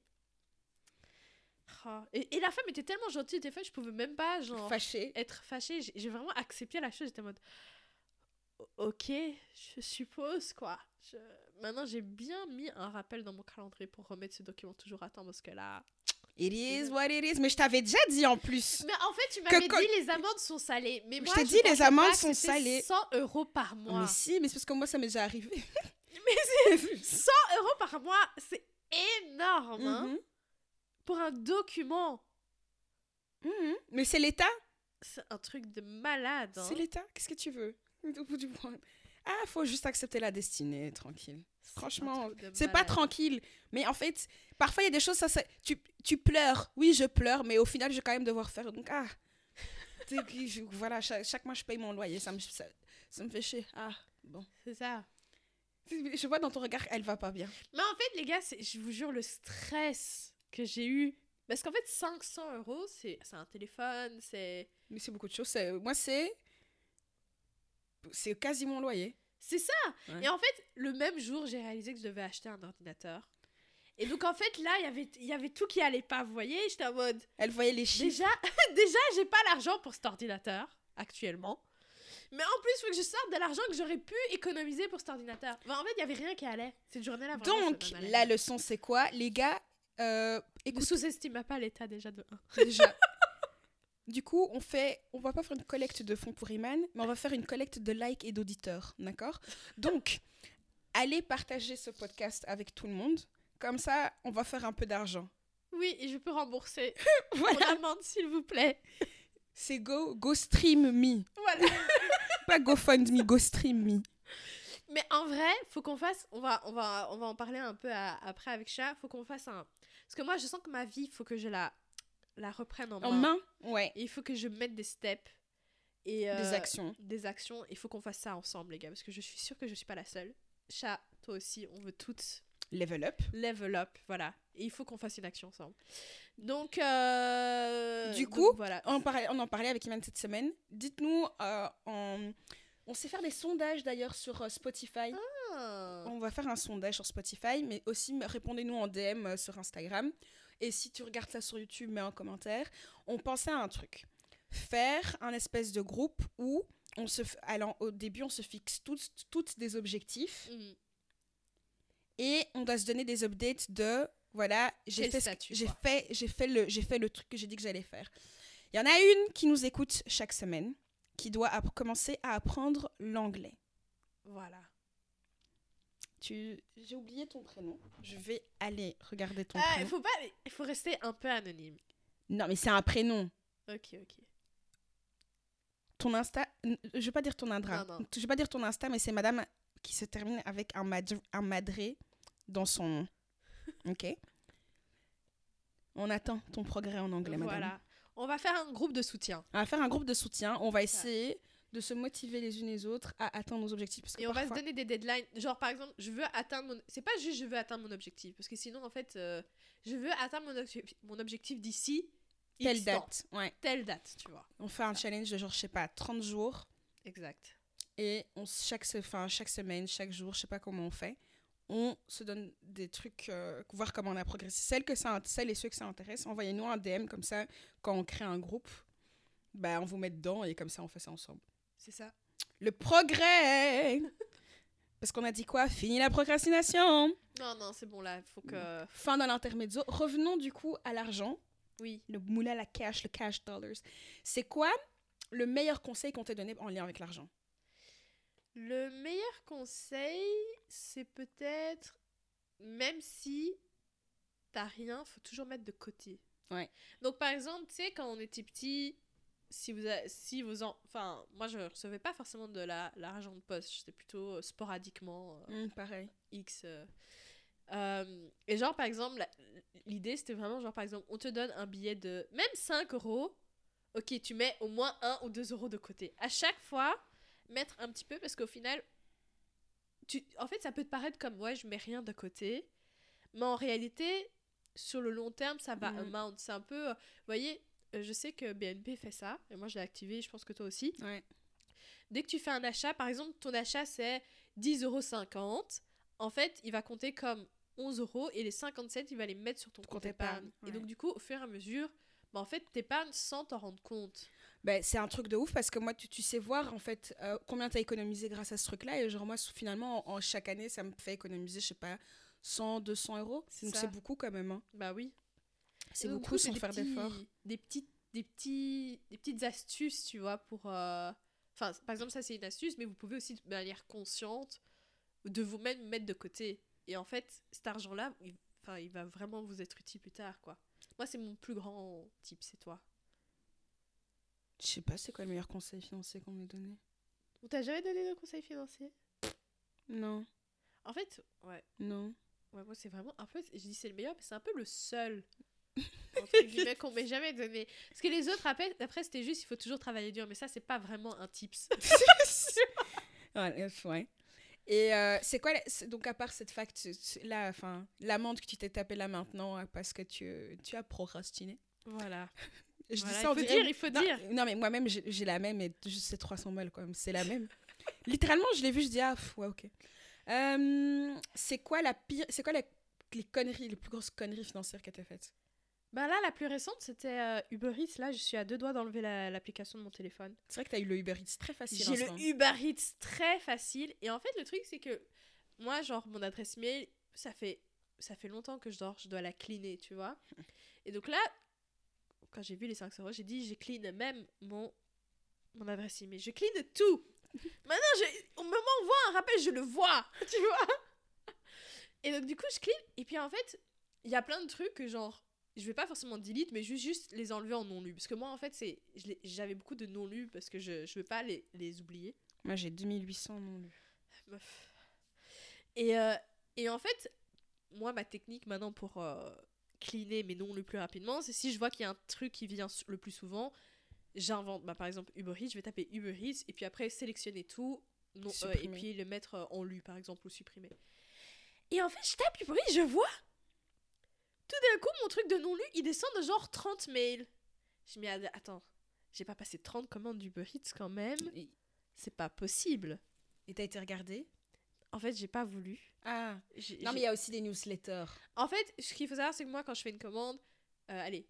[SPEAKER 2] Oh, Et, et la femme était tellement gentille au téléphone, je pouvais même pas, genre, être fâchée. J'ai vraiment accepté la chose. J'étais en mode. Ok, je suppose, quoi. Je- Maintenant, j'ai bien mis un rappel dans mon calendrier pour remettre ce document toujours à temps parce que là.
[SPEAKER 1] It is what it is. Mais je t'avais déjà dit en plus.
[SPEAKER 2] Mais en fait, tu m'avais dit les amendes sont salées. Mais
[SPEAKER 1] Je
[SPEAKER 2] moi,
[SPEAKER 1] t'ai
[SPEAKER 2] je
[SPEAKER 1] dit, les amendes sont salées.
[SPEAKER 2] 100 euros par mois.
[SPEAKER 1] Mais si, mais c'est parce que moi, ça m'est déjà arrivé.
[SPEAKER 2] Mais c'est 100 euros par mois, c'est énorme hein,
[SPEAKER 1] Mhm.
[SPEAKER 2] pour un document.
[SPEAKER 1] Mhm. Mais c'est l'État.
[SPEAKER 2] C'est un truc de malade. hein.
[SPEAKER 1] C'est l'État. Qu'est-ce que tu veux? Au bout du point. Ah, faut juste accepter la destinée, tranquille. Franchement, c'est pas tranquille. Mais en fait, parfois, il y a des choses, ça, ça- tu, tu pleures. Oui, je pleure, mais au final, je vais quand même devoir faire. Donc, ah. Je- voilà, chaque, chaque mois, je paye mon loyer. Ça me, ça, ça me fait chier. Ah, bon.
[SPEAKER 2] C'est ça.
[SPEAKER 1] Je vois dans ton regard, elle va pas bien.
[SPEAKER 2] Mais en fait, les gars, je vous jure, le stress que j'ai eu Parce qu'en fait, 500 euros, c'est un téléphone, c'est.
[SPEAKER 1] Mais c'est beaucoup de choses. Moi, c'est. C'est quasi mon loyer.
[SPEAKER 2] C'est ça
[SPEAKER 1] Ouais.
[SPEAKER 2] Et en fait, le même jour, j'ai réalisé que je devais acheter un ordinateur. Et donc, en fait, là, il y avait- il y avait tout qui allait pas, vous voyez J'étais en mode.
[SPEAKER 1] Elle voyait les chiffres.
[SPEAKER 2] Déjà, déjà j'ai pas l'argent pour cet ordinateur, actuellement. Mais en plus, il faut que je sorte de l'argent que j'aurais pu économiser pour cet ordinateur. Enfin, en fait, il y avait rien qui allait. Cette journée-là,
[SPEAKER 1] Donc, la leçon, c'est quoi? Les gars, euh,
[SPEAKER 2] Ne
[SPEAKER 1] écoute,
[SPEAKER 2] sous-estime pas l'état déjà de 1.
[SPEAKER 1] déjà. Du coup, on fait, on va pas faire une collecte de fonds pour Iman, mais on va faire une collecte de likes et d'auditeurs, d'accord? Donc, allez partager ce podcast avec tout le monde. Comme ça, on va faire un peu d'argent.
[SPEAKER 2] Oui, et je peux rembourser
[SPEAKER 1] Voilà,
[SPEAKER 2] mon amende, s'il vous plaît.
[SPEAKER 1] c'est go, go stream me.
[SPEAKER 2] Voilà.
[SPEAKER 1] Pas GoFundMe, go stream me.
[SPEAKER 2] Mais en vrai, faut qu'on fasse. On va, on va, on va en parler un peu à- après avec Chat. Faut qu'on fasse un. Parce que moi, je sens que ma vie, faut que je la, la reprenne en main.
[SPEAKER 1] En main Ouais.
[SPEAKER 2] Et il faut que je mette des steps et
[SPEAKER 1] Des
[SPEAKER 2] euh,
[SPEAKER 1] actions.
[SPEAKER 2] des actions. Il faut qu'on fasse ça ensemble, les gars, parce que je suis sûre que je suis pas la seule. Chat, toi aussi, on veut toutes
[SPEAKER 1] Level up.
[SPEAKER 2] level up, voilà. Et il faut qu'on fasse une action ensemble. Donc, euh,
[SPEAKER 1] Du
[SPEAKER 2] donc
[SPEAKER 1] coup,
[SPEAKER 2] voilà.
[SPEAKER 1] On, parlait- on en parlait avec Iman cette semaine. Dites-nous, euh, on sait faire des sondages d'ailleurs sur euh, Spotify.
[SPEAKER 2] Ah.
[SPEAKER 1] On va faire un sondage sur Spotify, mais aussi répondez-nous en DM sur Instagram. Et si tu regardes ça sur YouTube, mets un commentaire. On pensait à un truc. Faire un espèce de groupe où on se, au début, on se fixe toutes, toutes des objectifs
[SPEAKER 2] Mm.
[SPEAKER 1] Et on doit se donner des updates de voilà, j'ai fait, j'ai fait, j'ai fait le, j'ai fait le truc que j'ai dit que j'allais faire. Il y en a une qui nous écoute chaque semaine, qui doit commencer à apprendre l'anglais.
[SPEAKER 2] Voilà.
[SPEAKER 1] Tu, j'ai oublié ton prénom. Je vais aller regarder ton
[SPEAKER 2] Ah, il
[SPEAKER 1] prénom.
[SPEAKER 2] faut pas. Il faut rester un peu anonyme.
[SPEAKER 1] Non, mais c'est un prénom.
[SPEAKER 2] Ok, ok.
[SPEAKER 1] Ton Insta, je vais pas dire ton Indra.
[SPEAKER 2] Non, non.
[SPEAKER 1] Je vais pas dire ton Insta, mais c'est Madame qui se termine avec un, un madré dans son nom. Ok. On attend ton progrès en anglais, Madame.
[SPEAKER 2] Voilà. On va faire un groupe de soutien.
[SPEAKER 1] On va faire un groupe de soutien. On va essayer de se motiver les unes les autres à atteindre nos objectifs. Parce que
[SPEAKER 2] Et on va se donner des deadlines. Genre, par exemple, je veux atteindre mon. C'est pas juste je veux atteindre mon objectif. Parce que sinon, en fait, euh, je veux atteindre mon, obje- mon objectif d'ici.
[SPEAKER 1] telle date. Ouais.
[SPEAKER 2] Telle date, tu vois.
[SPEAKER 1] On fait un challenge de genre, je sais pas, 30 jours.
[SPEAKER 2] Exact.
[SPEAKER 1] Et on, chaque, se- enfin, chaque semaine, chaque jour, je sais pas comment on fait, on se donne des trucs, euh, voir comment on a progressé. Celles, que ça, celles et ceux que ça intéresse, envoyez-nous un DM comme ça, quand on crée un groupe, bah, on vous met dedans et comme ça, on fait ça ensemble.
[SPEAKER 2] C'est ça.
[SPEAKER 1] Le progrès Parce qu'on a dit quoi? Fini la procrastination
[SPEAKER 2] Non, non, c'est bon là. Faut que.
[SPEAKER 1] Fin de l'intermezzo. Revenons du coup à l'argent.
[SPEAKER 2] Oui.
[SPEAKER 1] Le moula, la cash, le cash dollars. C'est quoi le meilleur conseil qu'on t'ait donné en lien avec l'argent?
[SPEAKER 2] Le meilleur conseil, c'est peut-être. Même si t'as rien, faut toujours mettre de côté.
[SPEAKER 1] Ouais.
[SPEAKER 2] Donc, par exemple, tu sais, quand on était petit, si vous, a- si vous en, enfin, moi je recevais pas forcément de la l'argent de poste, c'était plutôt euh, sporadiquement euh,
[SPEAKER 1] Hum, Pareil.
[SPEAKER 2] X. euh. Euh, et genre par exemple, la- l'idée c'était vraiment genre par exemple, on te donne un billet de même 5 euros, ok, tu mets au moins 1 ou 2 euros de côté. À chaque fois, mettre un petit peu parce qu'au final, tu, en fait ça peut te paraître comme ouais, je mets rien de côté, mais en réalité, sur le long terme, ça va
[SPEAKER 1] Mhm.
[SPEAKER 2] amount. C'est un peu, euh, vous voyez, euh, je sais que BNP fait ça, et moi je l'ai activé, je pense que toi aussi.
[SPEAKER 1] Ouais.
[SPEAKER 2] Dès que tu fais un achat, par exemple, ton achat c'est 10,50€, en fait, il va compter comme 11 euros et les 57, il va les mettre sur ton
[SPEAKER 1] Compte
[SPEAKER 2] compte
[SPEAKER 1] épargne,
[SPEAKER 2] épargne.
[SPEAKER 1] ouais.
[SPEAKER 2] Et donc, du coup, au fur et à mesure, bah, en fait, t'épargnes sans t'en rendre compte.
[SPEAKER 1] Ben, c'est un truc de ouf parce que moi, tu, tu sais voir en fait euh, combien tu as économisé grâce à ce truc-là. Et genre, moi, finalement, en, en chaque année, ça me fait économiser, je sais pas, 100, 200 euros. Donc, c'est beaucoup quand même. hein.
[SPEAKER 2] Bah oui.
[SPEAKER 1] C'est beaucoup
[SPEAKER 2] coup,
[SPEAKER 1] sans
[SPEAKER 2] des
[SPEAKER 1] faire d'efforts.
[SPEAKER 2] Des petites, des, petits, des petites astuces, tu vois, pour... euh, Enfin, par exemple, ça, c'est une astuce, mais vous pouvez aussi, de manière consciente, de vous-même mettre de côté. Et en fait, cet argent-là, il... Il va vraiment vous être utile plus tard, quoi. Moi, c'est mon plus grand type, c'est toi.
[SPEAKER 1] Je sais pas, c'est quoi le meilleur conseil financier qu'on m'ait donné?
[SPEAKER 2] On t'a jamais donné de conseils financiers?
[SPEAKER 1] Non,
[SPEAKER 2] En fait, ouais.
[SPEAKER 1] non.
[SPEAKER 2] Ouais, moi, c'est vraiment un peu. Je dis c'est le meilleur, mais c'est un peu le seul. Entre guillemets, qu'on m'ait jamais donné. Parce que les autres, après, après c'était juste, il faut toujours travailler dur. Mais ça, c'est pas vraiment un tips.
[SPEAKER 1] ouais, ouais. Et euh, c'est quoi, la- donc à part cette fact, là, enfin, l'amende que tu t'es tapée là maintenant parce que tu, tu as procrastiné?
[SPEAKER 2] Voilà.
[SPEAKER 1] Je
[SPEAKER 2] Voilà,
[SPEAKER 1] dis
[SPEAKER 2] il
[SPEAKER 1] ça, on
[SPEAKER 2] faut
[SPEAKER 1] dirait-
[SPEAKER 2] dire, il faut
[SPEAKER 1] non,
[SPEAKER 2] dire.
[SPEAKER 1] Non, mais moi-même, j'ai la même, et juste c'est 300 balles, quand même. C'est la même. Littéralement, je l'ai vu, je dis, ah, pff, ouais, ok. Euh, c'est quoi la pire, c'est quoi la- les conneries, les plus grosses conneries financières que tu as faites?
[SPEAKER 2] Bah là, la plus récente, c'était euh, Uber Eats. Là, je suis à deux doigts d'enlever la- l'application de mon téléphone.
[SPEAKER 1] C'est vrai que tu as eu le Uber Eats très facile.
[SPEAKER 2] J'ai le. Uber Eats très facile. Et en fait, le truc, c'est que moi, genre, mon adresse mail, ça fait, ça fait longtemps que je dors. Je dois la cleaner, tu vois. Et donc là, quand j'ai vu les 5 euros, j'ai dit, je clean même mon, mon adresse email. Je clean tout. Maintenant, je, on me m'envoie un rappel, je le vois, tu vois? Et donc, du coup, je clean. Et puis, en fait, il y a plein de trucs que, genre, je vais pas forcément delete, mais juste, juste les enlever en non lu. Parce que moi, en fait, c'est j'avais beaucoup de non lus parce que je, je veux pas les, les oublier.
[SPEAKER 1] Moi, j'ai 2800 non lus.
[SPEAKER 2] Meuf. Et, euh, et en fait, moi, ma technique maintenant pour euh, cleaner mes noms le plus rapidement, c'est si je vois qu'il y a un truc qui vient le plus souvent, j'invente. Bah, par exemple, Uber Eats, je vais taper Uber Eats et puis après sélectionner tout non, euh, et puis le mettre euh, en lu, par exemple, ou supprimer. Et en fait, je tape Uber Eats, je vois. Tout d'un coup, mon truc de non lu, il descend de genre 30 mails. Je me dis, ah, attends, j'ai pas passé 30 commandes d'Uber Eats quand même. C'est pas possible.
[SPEAKER 1] et t'as été regardé
[SPEAKER 2] En fait, j'ai pas voulu.
[SPEAKER 1] Ah. Non, mais il y a aussi des newsletters.
[SPEAKER 2] En fait, ce qu'il faut savoir, c'est que moi, quand je fais une commande, euh, allez,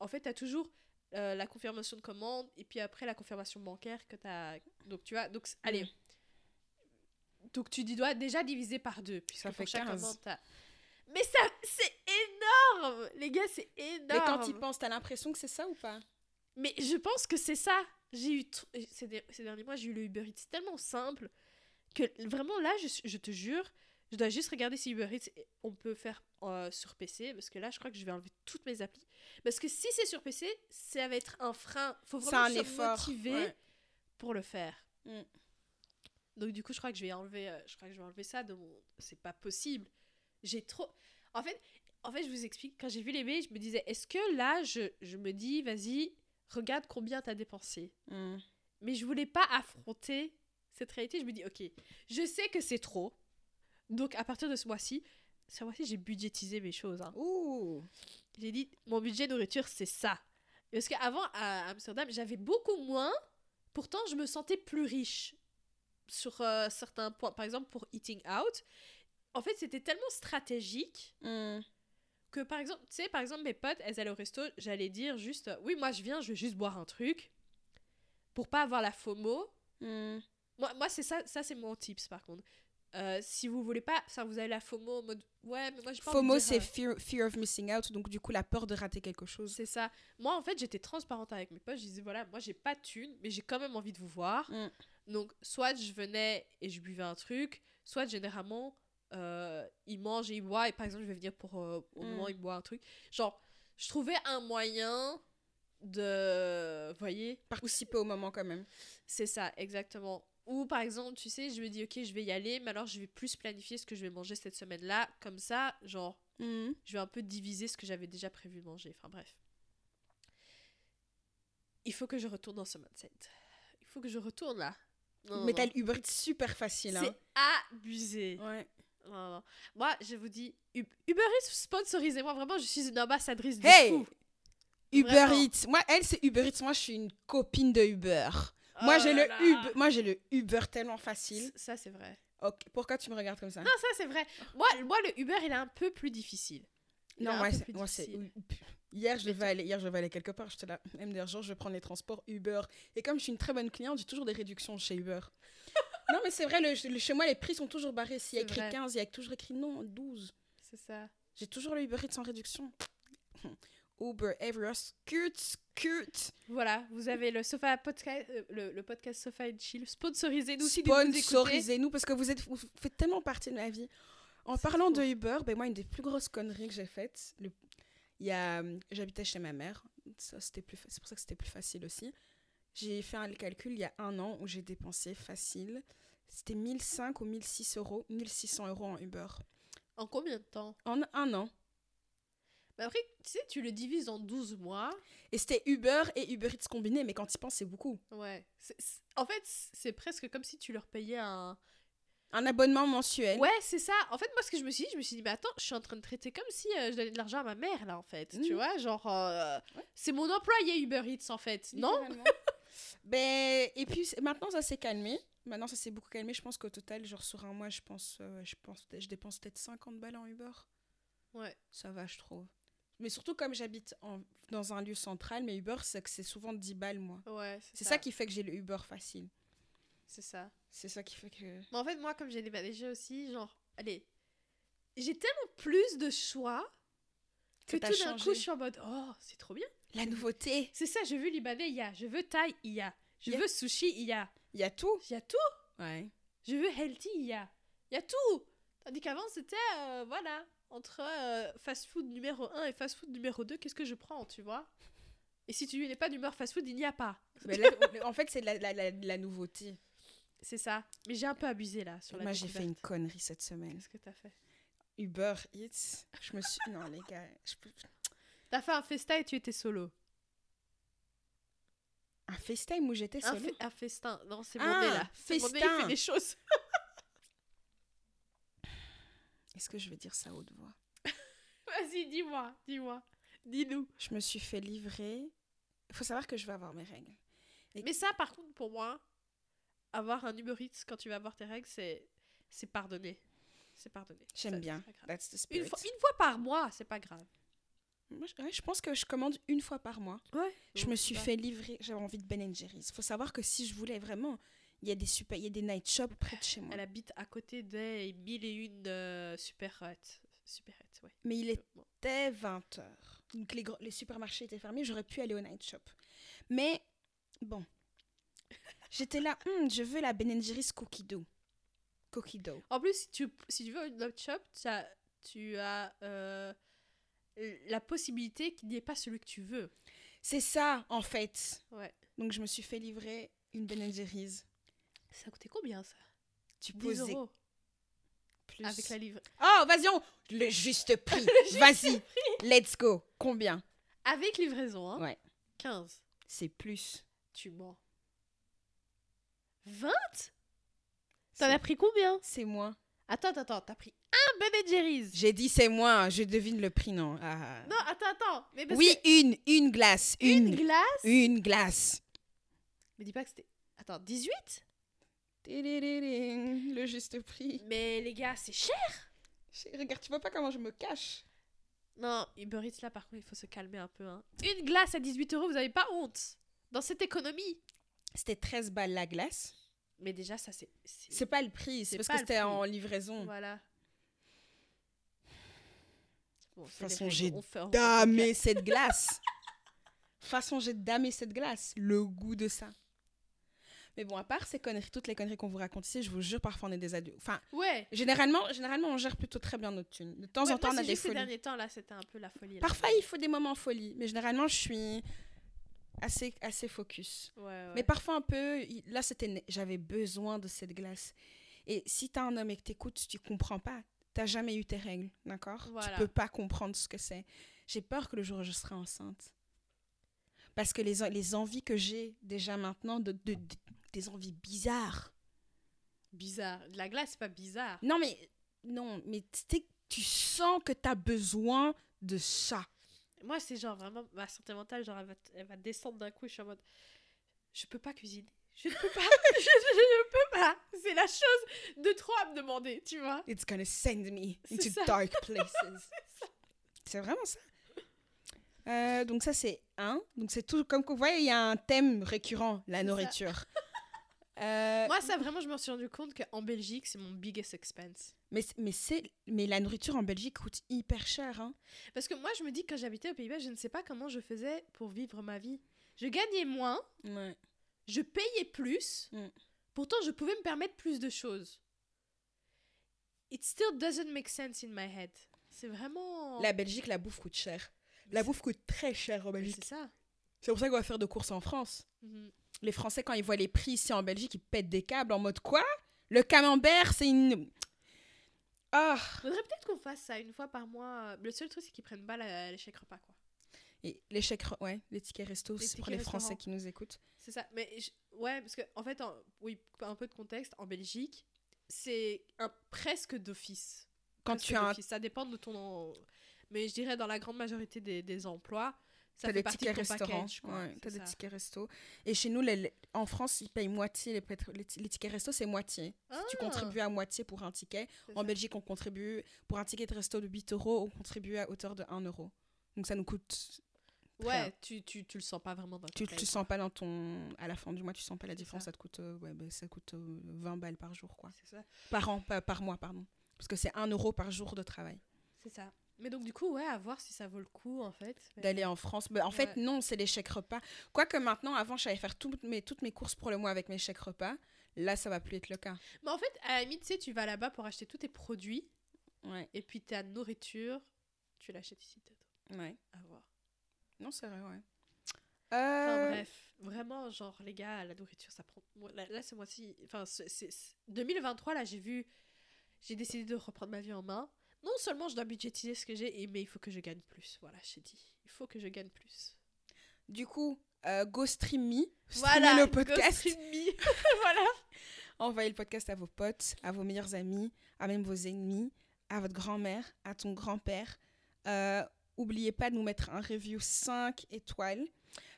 [SPEAKER 2] en fait, tu as toujours euh, la confirmation de commande et puis après la confirmation bancaire que tu as. Donc, tu vois, donc, allez. Donc, tu dis- dois déjà diviser par deux. Puisque
[SPEAKER 1] Ça
[SPEAKER 2] pour
[SPEAKER 1] fait
[SPEAKER 2] chaque
[SPEAKER 1] 15.
[SPEAKER 2] commande, t'as- Mais ça, c'est énorme Les gars, c'est énorme
[SPEAKER 1] Mais quand tu penses, t'as l'impression que c'est ça ou pas?
[SPEAKER 2] Mais je pense que c'est ça. J'ai eu ces, der- ces derniers mois, j'ai eu le Uber Eats tellement simple que vraiment là, je, te jure, je dois juste regarder si Uber Eats on peut faire euh, sur PC parce que là, je crois que je vais enlever toutes mes applis. Parce que si c'est sur PC, ça va être un frein. Faut vraiment
[SPEAKER 1] un
[SPEAKER 2] se
[SPEAKER 1] effort.
[SPEAKER 2] motiver
[SPEAKER 1] ouais.
[SPEAKER 2] pour le faire.
[SPEAKER 1] Mm.
[SPEAKER 2] Donc du coup, je crois que je vais enlever, euh, je crois que je vais enlever ça de mon. C'est pas possible. J'ai trop. En fait, en fait, je vous explique. Quand j'ai vu les mails, je me disais, est-ce que là, je, je me dis, vas-y, regarde combien t'as dépensé?
[SPEAKER 1] Mm.
[SPEAKER 2] Mais je voulais pas affronter cette réalité. Je me dis, ok, je sais que c'est trop. Donc à partir de ce mois-ci, ce mois-ci, j'ai budgétisé mes choses. hein.
[SPEAKER 1] Ouh.
[SPEAKER 2] J'ai dit, mon budget nourriture, c'est ça. Parce qu'avant, à Amsterdam, j'avais beaucoup moins. Pourtant, je me sentais plus riche sur euh, certains points. Par exemple, pour Eating Out. En fait, c'était tellement stratégique
[SPEAKER 1] Mm.
[SPEAKER 2] que, par exemple, tu sais, par exemple, mes potes, elles allaient au resto, j'allais dire juste, oui, moi, je viens, je veux juste boire un truc. Pour pas avoir la FOMO.
[SPEAKER 1] Mm.
[SPEAKER 2] Moi, moi c'est ça, ça c'est mon tips, par contre. Euh, si vous voulez pas, ça vous avez la FOMO en mode, ouais, mais moi, j'ai pas
[SPEAKER 1] FOMO, c'est
[SPEAKER 2] euh,
[SPEAKER 1] fear, fear of missing out, donc du coup, la peur de rater quelque chose.
[SPEAKER 2] C'est ça. Moi, en fait, j'étais transparente avec mes potes. Je disais, voilà, moi, j'ai pas de thunes, mais j'ai quand même envie de vous voir.
[SPEAKER 1] Mm.
[SPEAKER 2] Donc, soit je venais et je buvais un truc, soit généralement, euh, ils mangent et ils boivent. Et par exemple, je vais venir pour euh, au
[SPEAKER 1] Mm.
[SPEAKER 2] moment où ils boivent un truc. Genre, je trouvais un moyen de. Vous voyez
[SPEAKER 1] Participer au moment quand même.
[SPEAKER 2] C'est ça, exactement. Ou par exemple, tu sais, je me dis, ok, je vais y aller, mais alors je vais plus planifier ce que je vais manger cette semaine-là. Comme ça, genre,
[SPEAKER 1] Mm.
[SPEAKER 2] je vais un peu diviser ce que j'avais déjà prévu de manger. Enfin bref. Il faut que je retourne dans ce mindset. Il faut que je retourne là. Non, non,
[SPEAKER 1] Mais t'as Uber Eats super facile. Hein.
[SPEAKER 2] C'est abusé.
[SPEAKER 1] Ouais.
[SPEAKER 2] Non, non. Moi, je vous dis, Uber Eats, sponsorisez-moi. Vraiment, je suis une ambassadrice de
[SPEAKER 1] Hey
[SPEAKER 2] fou.
[SPEAKER 1] Uber
[SPEAKER 2] Vraiment.
[SPEAKER 1] Eats. Moi, elle, c'est Uber Eats. Moi, je suis une copine de Uber.
[SPEAKER 2] Oh
[SPEAKER 1] moi, j'ai le. Uber. Moi, j'ai le Uber tellement facile.
[SPEAKER 2] Ça, c'est vrai.
[SPEAKER 1] Ok. Pourquoi tu me regardes comme ça?
[SPEAKER 2] Non, ça, c'est vrai. Moi, moi, le Uber, il est un peu plus difficile. Il
[SPEAKER 1] Non, moi, c'est. Hier, je devais aller, hier, je devais aller quelque part. J'étais là, même des jours, je vais prendre les transports Uber. Et comme je suis une très bonne cliente, j'ai toujours des réductions chez Uber. non, mais c'est vrai, le, le- chez moi, les prix sont toujours barrés. S'il y a écrit
[SPEAKER 2] vrai.
[SPEAKER 1] 15, il y a toujours écrit non, 12.
[SPEAKER 2] C'est ça.
[SPEAKER 1] J'ai toujours le Uber Eats sans réduction. Uber Everest, scoot, scoot.
[SPEAKER 2] Voilà, vous avez le sofa podcast, euh, le, le podcast Sofa and Chill. Sponsorisez-nous si.
[SPEAKER 1] Sponsorisez-nous parce que vous, êtes, vous faites tellement partie de ma vie. En parlant
[SPEAKER 2] trop.
[SPEAKER 1] de Uber, ben moi, une des plus grosses conneries que j'ai faites, le- il y a, euh, j'habitais chez ma mère, ça, c'était plus, fa- c'est pour ça que c'était plus facile aussi. J'ai fait un calcul il y a un an où j'ai dépensé facile, c'était 1005 ou 1006 euros, 1600 euros en Uber.
[SPEAKER 2] En combien de temps?
[SPEAKER 1] En un an.
[SPEAKER 2] Mais après, tu sais, tu le divises en 12 mois.
[SPEAKER 1] Et c'était Uber et Uber Eats combinés, mais quand tu y penses, c'est beaucoup.
[SPEAKER 2] Ouais. En fait, c'est presque comme si tu leur payais un.
[SPEAKER 1] Un abonnement mensuel.
[SPEAKER 2] Ouais, c'est ça. En fait, moi, ce que je me suis dit, je me suis dit, mais attends, je suis en train de traiter comme si euh, je donnais de l'argent à ma mère, là, en fait. Tu
[SPEAKER 1] Mhm.
[SPEAKER 2] vois, genre, euh,
[SPEAKER 1] Ouais.
[SPEAKER 2] c'est mon employé Uber Eats, en fait. Non?
[SPEAKER 1] Ben, et puis maintenant, ça s'est calmé. Maintenant, ça s'est beaucoup calmé. Je pense qu'au total, genre sur un mois, je pense, euh, je pense, je dépense peut-être 50 balles en Uber.
[SPEAKER 2] Ouais.
[SPEAKER 1] Ça va, je trouve. Mais surtout comme j'habite dans un lieu central, mais Uber, c'est que c'est souvent 10 balles, moi.
[SPEAKER 2] Ouais,
[SPEAKER 1] C'est ça. qui fait que j'ai le Uber facile.
[SPEAKER 2] C'est ça.
[SPEAKER 1] C'est ça qui fait que...
[SPEAKER 2] Mais en fait, moi, comme j'ai déménagé aussi, genre, allez, j'ai tellement plus de choix que tout d'un coup, je suis en mode, oh, c'est trop bien.
[SPEAKER 1] La nouveauté,
[SPEAKER 2] C'est ça, je veux libanais, il y a. Je veux thaï, il y a. Je
[SPEAKER 1] Il y a-
[SPEAKER 2] veux sushi, il y a.
[SPEAKER 1] il y a tout.
[SPEAKER 2] Il y a tout.
[SPEAKER 1] Ouais.
[SPEAKER 2] Je veux healthy, il y a. Il y a tout. Tandis qu'avant, c'était, euh, voilà, entre euh, fast-food numéro 1 et fast-food numéro 2, qu'est-ce que je prends, tu vois? Et si tu n'es pas d'humeur fast-food, il n'y a pas.
[SPEAKER 1] Mais là, en fait, c'est de la, la, la- la nouveauté.
[SPEAKER 2] C'est ça. Mais j'ai un peu abusé, là, sur la
[SPEAKER 1] Moi, j'ai fait une connerie cette semaine.
[SPEAKER 2] Qu'est-ce que t'as fait?
[SPEAKER 1] Uber Eats, je me suis... Non, les gars, je.
[SPEAKER 2] T'as fait un festin et tu étais solo.
[SPEAKER 1] Un FaceTime où j'étais
[SPEAKER 2] Un,
[SPEAKER 1] solo?
[SPEAKER 2] fe- un festin. Non, c'est mon
[SPEAKER 1] Ah,
[SPEAKER 2] nez, là. C'est mon nez, il
[SPEAKER 1] festin.
[SPEAKER 2] fait des choses.
[SPEAKER 1] Est-ce que je vais dire ça haute voix?
[SPEAKER 2] Vas-y, dis-moi, dis-moi. Dis-nous.
[SPEAKER 1] Je me suis fait livrer. Il faut savoir que je vais avoir mes règles. Et-
[SPEAKER 2] Mais ça, par contre, pour moi, avoir un Uber Eats quand tu vas avoir tes règles, c'est c'est pardonné. C'est pardonné.
[SPEAKER 1] J'aime bien. That's the spirit.
[SPEAKER 2] Une fois, une fois par mois, c'est pas grave.
[SPEAKER 1] Moi, je, ouais, je pense que je commande une fois par mois.
[SPEAKER 2] Ouais.
[SPEAKER 1] je me suis fait livrer. J'avais envie de Ben Jerry's. Il faut savoir que si je voulais vraiment, il y a des super, il y a des night shops près de chez moi.
[SPEAKER 2] Elle habite à côté des mille et une euh, super ouais.
[SPEAKER 1] Mais il
[SPEAKER 2] Bon.
[SPEAKER 1] était 20 heures. Donc les, les supermarchés étaient fermés. J'aurais pu aller au night shop. Mais bon, j'étais là. Hum, je veux la Ben Jerry's cookie dough. Cookie dough.
[SPEAKER 2] En plus, si tu, si tu veux une night shop, tu as, tu as euh, la possibilité qu'il n'y ait pas celui que tu veux.
[SPEAKER 1] C'est ça en fait.
[SPEAKER 2] Ouais.
[SPEAKER 1] Donc je me suis fait livrer une Ben Jerry's.
[SPEAKER 2] Ça coûté combien ça?
[SPEAKER 1] Tu
[SPEAKER 2] 10
[SPEAKER 1] posais
[SPEAKER 2] euros
[SPEAKER 1] plus.
[SPEAKER 2] avec la livre.
[SPEAKER 1] Oh, vas-y, on... le juste prix. Vas-y, let's go. Combien?
[SPEAKER 2] Avec livraison, hein
[SPEAKER 1] Ouais.
[SPEAKER 2] 15.
[SPEAKER 1] C'est plus.
[SPEAKER 2] Tu mens. 20 T'en as pris combien?
[SPEAKER 1] C'est moins.
[SPEAKER 2] Attends, attends, attends. T'as pris un Ben Jerry's.
[SPEAKER 1] J'ai dit c'est moins. Je devine le prix, non Ah.
[SPEAKER 2] Non, attends, attends. Mais parce
[SPEAKER 1] Oui,
[SPEAKER 2] que
[SPEAKER 1] une, une glace.
[SPEAKER 2] une
[SPEAKER 1] Une,
[SPEAKER 2] glace?
[SPEAKER 1] une glace.
[SPEAKER 2] Mais dis pas que c'était. Attends, 18
[SPEAKER 1] Tadadading, Le juste prix.
[SPEAKER 2] Mais les gars, c'est cher.
[SPEAKER 1] Regarde, tu vois pas comment je me cache
[SPEAKER 2] Non, Uber Eats là, par contre, il faut se calmer un peu. Hein. Une glace à 18 euros, vous avez pas honte Dans cette économie.
[SPEAKER 1] C'était 13 balles la glace.
[SPEAKER 2] Mais déjà, ça, c'est. c'est-
[SPEAKER 1] pas le prix, c'est parce que c'était en livraison.
[SPEAKER 2] Voilà. Bon,
[SPEAKER 1] De toute façon, j'ai damé cette glace. De toute façon, j'ai damé cette glace. Le goût de ça. Mais bon, à part ces conneries, toutes les conneries qu'on vous raconte ici, je vous jure, parfois on est des adultes. Enfin,
[SPEAKER 2] Ouais.
[SPEAKER 1] généralement, généralement, on gère plutôt très bien notre thune. De temps
[SPEAKER 2] Ouais,
[SPEAKER 1] en temps,
[SPEAKER 2] moi,
[SPEAKER 1] on a des
[SPEAKER 2] juste ces
[SPEAKER 1] folies.
[SPEAKER 2] derniers temps, là, c'était un peu la folie. là.
[SPEAKER 1] Parfois, il faut des moments folie. Mais généralement, je suis assez, assez focus.
[SPEAKER 2] Ouais, ouais.
[SPEAKER 1] Mais parfois un peu, là, c'était, j'avais besoin de cette glace. Et si t'as un homme et que t'écoutes, tu comprends pas. T'as jamais eu tes règles, d'accord?
[SPEAKER 2] Voilà.
[SPEAKER 1] Tu peux pas comprendre ce que c'est. J'ai peur que le jour où je serai enceinte. Parce que les, les envies que j'ai déjà maintenant, de, de- de- des envies bizarres.
[SPEAKER 2] Bizarre. La glace, c'est pas bizarre.
[SPEAKER 1] Non, mais, non, mais tu tu sens que t'as besoin de ça.
[SPEAKER 2] Moi, c'est genre vraiment ma santé mentale, genre elle va, elle va descendre d'un coup. Je suis en mode, je peux pas cuisiner. Je ne peux pas. je, ne peux pas. C'est la chose de trop à me demander, tu vois.
[SPEAKER 1] It's gonna send me into
[SPEAKER 2] ça.
[SPEAKER 1] dark places. c'est vraiment ça. Euh, donc ça c'est un. Donc c'est tout comme vous voyez il y a un thème récurrent la nourriture. Euh,
[SPEAKER 2] Moi, ça vraiment, je me suis rendu compte qu'en Belgique, c'est mon biggest expense.
[SPEAKER 1] mais mais c'est mais la nourriture en Belgique coûte hyper cher hein.
[SPEAKER 2] Parce que moi, je me dis, quand j'habitais aux Pays-Bas, je ne sais pas comment je faisais pour vivre ma vie. Je gagnais moins,
[SPEAKER 1] Ouais.
[SPEAKER 2] je payais plus,
[SPEAKER 1] Mm.
[SPEAKER 2] pourtant je pouvais me permettre plus de choses. It still doesn't make sense in my head. C'est vraiment.
[SPEAKER 1] La Belgique la bouffe coûte cher. La bouffe coûte très cher en Belgique.
[SPEAKER 2] C'est ça.
[SPEAKER 1] C'est pour ça qu'on va faire de courses en France.
[SPEAKER 2] Mhm.
[SPEAKER 1] Les Français quand ils voient les prix ici en Belgique ils pètent des câbles en mode quoi? Le camembert c'est une ah
[SPEAKER 2] Faudrait peut-être qu'on fasse ça une fois par mois. Le seul truc, c'est qu'ils prennent pas chèques repas, quoi.
[SPEAKER 1] Et les chèques, ouais, les tickets resto, c'est pour les Français qui nous écoutent.
[SPEAKER 2] C'est ça. Mais je- ouais, parce que en fait, en- oui, un peu de contexte. En Belgique, c'est un presque d'office.
[SPEAKER 1] Quand
[SPEAKER 2] Presque
[SPEAKER 1] tu as un.
[SPEAKER 2] Ça dépend de ton. Mais je dirais dans la grande majorité des, des emplois, ça fait
[SPEAKER 1] des
[SPEAKER 2] partie
[SPEAKER 1] tickets
[SPEAKER 2] de ton
[SPEAKER 1] restaurants.
[SPEAKER 2] package. quoi.
[SPEAKER 1] Ouais, t'as des
[SPEAKER 2] ça.
[SPEAKER 1] tickets resto. Et chez nous, les- les- en France, ils payent moitié les, tickets resto, c'est moitié. Si tu
[SPEAKER 2] Ah,
[SPEAKER 1] contribues à moitié pour un ticket. En
[SPEAKER 2] ça.
[SPEAKER 1] Belgique, on contribue pour un ticket de resto de 8 euros, on contribue à hauteur de 1 euro. Donc ça nous coûte.
[SPEAKER 2] Ouais, tu, tu, tu le sens pas vraiment dans
[SPEAKER 1] Tu,
[SPEAKER 2] ton
[SPEAKER 1] tu
[SPEAKER 2] paye,
[SPEAKER 1] sens pas dans ton. À la fin du mois, tu sens pas la différence.
[SPEAKER 2] ça.
[SPEAKER 1] Ça, te coûte, euh, ouais, bah, ça coûte euh, 20 balles par jour, quoi.
[SPEAKER 2] Ça.
[SPEAKER 1] Par an, pas par mois, pardon. Parce que c'est 1 euro par jour de travail.
[SPEAKER 2] C'est ça. Mais donc, du coup, ouais, à voir si ça vaut le coup, en fait. Mais-
[SPEAKER 1] D'aller en France. Mais en fait, non, c'est les chèques repas. Quoique maintenant, avant, j'allais faire toutes mes, toutes mes courses pour le mois avec mes chèques repas. Là, ça va plus être le cas.
[SPEAKER 2] Mais en fait, à la limite, tu sais, tu vas là-bas pour acheter tous tes produits,
[SPEAKER 1] Ouais,
[SPEAKER 2] et puis ta nourriture, tu l'achètes ici, peut-être.
[SPEAKER 1] ouais.
[SPEAKER 2] À voir.
[SPEAKER 1] Non, c'est vrai, ouais.
[SPEAKER 2] Enfin,
[SPEAKER 1] Euh,
[SPEAKER 2] bref, vraiment, genre, les gars, la nourriture, ça prend. Là, là ce mois-ci. Enfin, c'est- 2023, là, j'ai vu. J'ai décidé de reprendre ma vie en main. Non seulement je dois budgétiser ce que j'ai, mais il faut que je gagne plus. Voilà, j'ai dit. Il faut que je gagne plus.
[SPEAKER 1] Du coup, euh, Go Stream Me.
[SPEAKER 2] Voilà,
[SPEAKER 1] le
[SPEAKER 2] Go
[SPEAKER 1] podcast.
[SPEAKER 2] Stream Me. voilà.
[SPEAKER 1] Envoyez le podcast à vos potes, à vos meilleurs amis, à même vos ennemis, à votre grand-mère, à ton grand-père. Euh, oubliez pas de nous mettre un review 5 étoiles.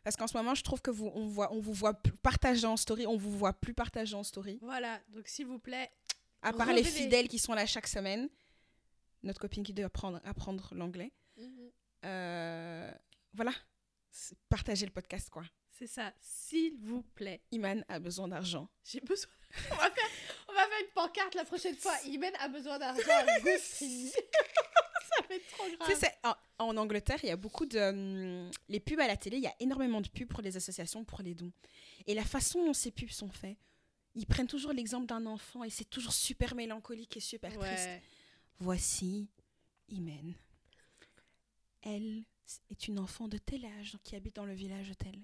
[SPEAKER 1] Parce qu'en ce moment, je trouve que vous, on, voit, on vous voit plus partager en story, on vous voit plus partager en story.
[SPEAKER 2] Voilà, donc s'il vous plaît,
[SPEAKER 1] À part les fidèles qui sont là chaque semaine. Notre copine qui doit apprendre, apprendre l'anglais. Euh, voilà. Partagez le podcast, quoi.
[SPEAKER 2] c'est ça, s'il vous plaît.
[SPEAKER 1] Iman a besoin d'argent.
[SPEAKER 2] J'ai besoin. On va, faire, on va faire une pancarte la prochaine fois. Imen a besoin d'argent. Ça va être trop
[SPEAKER 1] Tu sais,
[SPEAKER 2] grave.
[SPEAKER 1] en, en Angleterre, il y a beaucoup de. hum, les pubs à la télé, il y a énormément de pubs pour les associations, pour les dons. Et la façon dont ces pubs sont faites, ils prennent toujours l'exemple d'un enfant et c'est toujours super mélancolique et super triste. Voici Imen. Elle est une enfant de tel âge qui habite dans le village tel.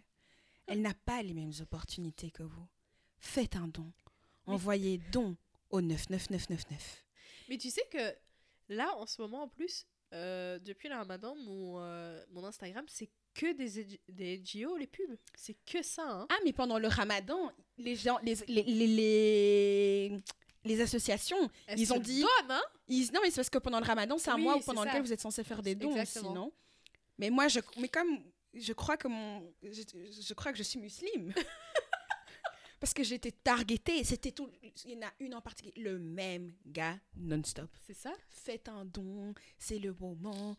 [SPEAKER 1] Elle n'a pas les mêmes opportunités que vous. Faites un don.
[SPEAKER 2] Mais-
[SPEAKER 1] Envoyez don au 99999.
[SPEAKER 2] Mais tu sais que là, en ce moment, en plus, euh, depuis le ramadan, mon, euh, mon Instagram, c'est que des, des NGO, les pubs. C'est que ça. Hein.
[SPEAKER 1] Ah, mais pendant le ramadan, les gens, les, les, les, les, les associations,
[SPEAKER 2] Elles
[SPEAKER 1] ils ont dit-
[SPEAKER 2] donnent, hein
[SPEAKER 1] ils, non, mais c'est parce que pendant le ramadan, c'est un
[SPEAKER 2] Oui,
[SPEAKER 1] mois où pendant
[SPEAKER 2] ça.
[SPEAKER 1] lequel vous êtes censé faire des dons aussi,
[SPEAKER 2] Exactement.
[SPEAKER 1] non? Mais moi, je, mais comme je crois que mon, je, je crois que je suis musulmane. parce que j'étais targetée, c'était tout, il y en a une en particulier, le même gars non-stop.
[SPEAKER 2] C'est ça
[SPEAKER 1] Faites un don, c'est le moment.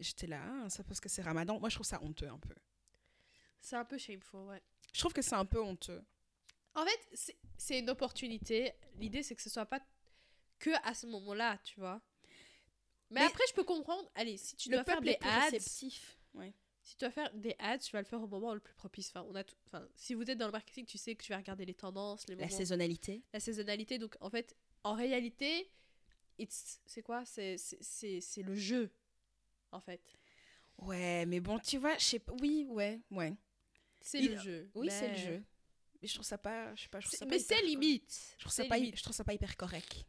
[SPEAKER 1] J'étais là, ah, ça parce que c'est ramadan. Moi, je trouve ça honteux un peu.
[SPEAKER 2] C'est un peu shameful, ouais.
[SPEAKER 1] Je trouve que c'est un peu honteux.
[SPEAKER 2] En fait, c'est- une opportunité. L'idée, c'est que ce soit pas que à ce moment-là, tu vois. Mais,
[SPEAKER 1] Mais-
[SPEAKER 2] après, je peux comprendre. Allez, si tu dois faire des ads,
[SPEAKER 1] réceptif. Ouais.
[SPEAKER 2] si tu dois faire des ads, tu vas le faire au moment le plus propice. Enfin, on a tout- enfin, si vous êtes dans le marketing, tu sais que tu vas regarder les tendances, les
[SPEAKER 1] La
[SPEAKER 2] moments,
[SPEAKER 1] saisonnalité.
[SPEAKER 2] la saisonnalité. Donc, en fait, en réalité, c'est quoi? C'est le jeu, en fait.
[SPEAKER 1] Ouais, mais bon, tu vois, je sais pas. Oui, ouais, ouais.
[SPEAKER 2] C'est le jeu.
[SPEAKER 1] Oui, c'est le jeu. Mais je trouve ça pas. Je sais pas, je trouve
[SPEAKER 2] C'est-
[SPEAKER 1] ça pas
[SPEAKER 2] Mais
[SPEAKER 1] hyper
[SPEAKER 2] c'est limite.
[SPEAKER 1] Je trouve, ça pas,
[SPEAKER 2] limite.
[SPEAKER 1] je trouve ça pas hyper correct,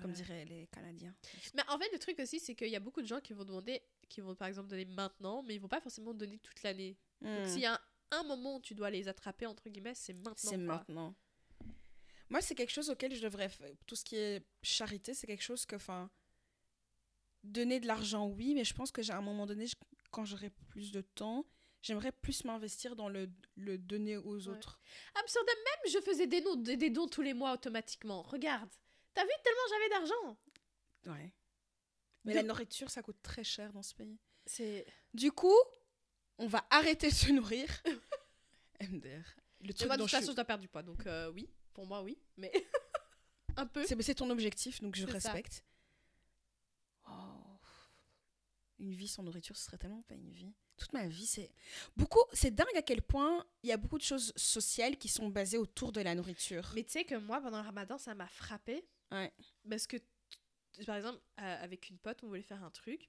[SPEAKER 1] comme
[SPEAKER 2] Ouais.
[SPEAKER 1] diraient les Canadiens.
[SPEAKER 2] Mais en fait, le truc aussi, c'est qu'il y a beaucoup de gens qui vont demander, qui vont par exemple donner maintenant, mais ils vont pas forcément donner toute l'année. Donc
[SPEAKER 1] Hmm,
[SPEAKER 2] s'il y a un, un moment où tu dois les attraper, entre guillemets, c'est maintenant.
[SPEAKER 1] c'est maintenant. Moi, c'est quelque chose auquel je devrais. Tout ce qui est charité, c'est quelque chose que. Enfin. Donner de l'argent, oui, mais je pense que j'ai à un moment donné, je- quand j'aurai plus de temps, j'aimerais plus m'investir dans le, le donner aux
[SPEAKER 2] Ouais.
[SPEAKER 1] autres.
[SPEAKER 2] Amsterdam, même je faisais des dons, des, des dons tous les mois automatiquement. Regarde. T'as vu tellement j'avais d'argent.
[SPEAKER 1] Ouais. Mais
[SPEAKER 2] De-
[SPEAKER 1] la nourriture, ça coûte très cher dans ce pays.
[SPEAKER 2] C'est.
[SPEAKER 1] Du coup, on va arrêter de se nourrir. MDR. Le
[SPEAKER 2] Tu
[SPEAKER 1] truc
[SPEAKER 2] vois, de
[SPEAKER 1] dont
[SPEAKER 2] toute
[SPEAKER 1] je
[SPEAKER 2] façon, je dois perdre du poids. Donc euh, oui, pour moi, oui. Mais un peu.
[SPEAKER 1] C'est ton objectif, donc je respecte. Oh. Une vie sans nourriture, ce serait tellement pas une vie. Toute ma vie, c'est beaucoup. C'est dingue à quel point il y a beaucoup de choses sociales qui sont basées autour de la nourriture.
[SPEAKER 2] Mais tu sais que moi, pendant le ramadan, ça m'a frappé.
[SPEAKER 1] Ouais.
[SPEAKER 2] Parce que, par exemple, euh, avec une pote, on voulait faire un truc.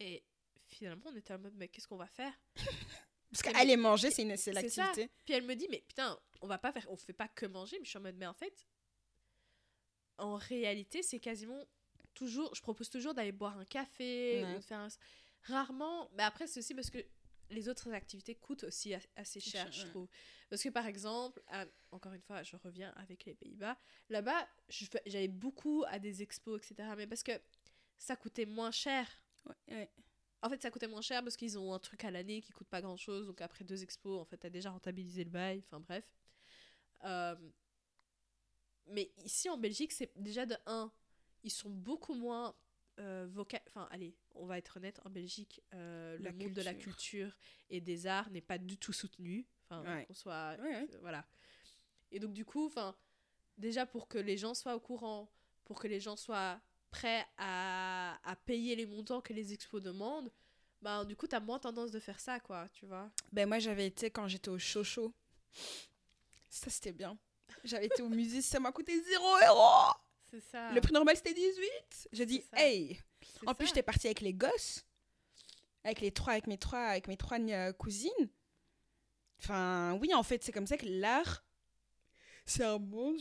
[SPEAKER 2] Et finalement, on était en mode, mais qu'est-ce qu'on va faire?
[SPEAKER 1] Parce qu'aller manger, c'est une- l'activité.
[SPEAKER 2] Puis elle me dit, mais putain, on va pas faire, on fait pas que manger. Mais je suis en mode, mais en fait, en réalité, c'est quasiment toujours, je propose toujours d'aller boire un café
[SPEAKER 1] Ouais.
[SPEAKER 2] ou de faire un- Rarement, mais après, c'est aussi parce que les autres activités coûtent aussi assez cher, je trouve. Parce que par exemple, à- encore une fois, je reviens avec les Pays-Bas. Là-bas, j'allais beaucoup à des expos, etc. Mais parce que ça coûtait moins cher.
[SPEAKER 1] Ouais, ouais.
[SPEAKER 2] En fait, ça coûtait moins cher parce qu'ils ont un truc à l'année qui coûte pas grand chose. Donc après deux expos, en fait, t'as déjà rentabilisé le bail. Enfin bref. Euh, Mais ici en Belgique, c'est déjà de 1, ils sont beaucoup moins euh, Enfin, allez, on va être honnête, en Belgique, euh,
[SPEAKER 1] La
[SPEAKER 2] le monde de la
[SPEAKER 1] culture.
[SPEAKER 2] et des arts n'est pas du tout soutenu. Enfin,
[SPEAKER 1] Ouais.
[SPEAKER 2] qu'on soit.
[SPEAKER 1] Ouais, ouais.
[SPEAKER 2] euh, voilà. Et donc, du coup, enfin, déjà pour que les gens soient au courant, pour que les gens soient prêts à, à payer les montants que les expos demandent, ben, du coup, t'as moins tendance de faire ça, quoi, tu vois.
[SPEAKER 1] Ben moi j'avais été quand j'étais au Chocho. Ça c'était bien. J'avais été au musée, ça m'a coûté 0 euros.
[SPEAKER 2] C'est ça.
[SPEAKER 1] Le prix normal c'était 18. J'ai dit hey. En plus
[SPEAKER 2] ça.
[SPEAKER 1] j'étais partie avec les gosses, avec les trois, avec mes trois, avec mes trois euh, cousines. Enfin oui en fait c'est comme ça que l'art, c'est un monde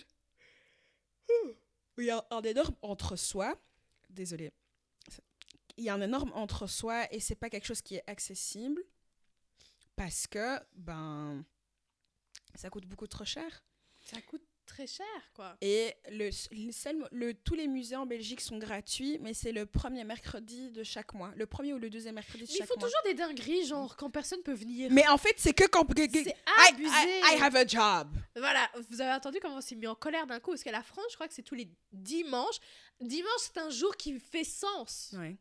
[SPEAKER 1] où il y a un énorme entre-soi. Désolée. Il y a un énorme entre-soi et c'est pas quelque chose qui est accessible parce que ben ça coûte beaucoup trop cher.
[SPEAKER 2] Ça coûte très cher, quoi.
[SPEAKER 1] Et le, le seul, le, tous les musées en Belgique sont gratuits, mais c'est le premier mercredi de chaque mois. Le premier ou le deuxième mercredi de
[SPEAKER 2] Mais ils
[SPEAKER 1] chaque
[SPEAKER 2] font
[SPEAKER 1] mois.
[SPEAKER 2] toujours des dingueries, genre quand personne peut venir.
[SPEAKER 1] Mais en fait, c'est que quand.
[SPEAKER 2] c'est
[SPEAKER 1] I,
[SPEAKER 2] abusé.
[SPEAKER 1] I- I have a job.
[SPEAKER 2] Voilà, vous avez entendu comment on s'est mis en colère d'un coup Parce qu'à la France, je crois que c'est tous les dimanches. Dimanche, c'est un jour qui fait sens.
[SPEAKER 1] Ouais.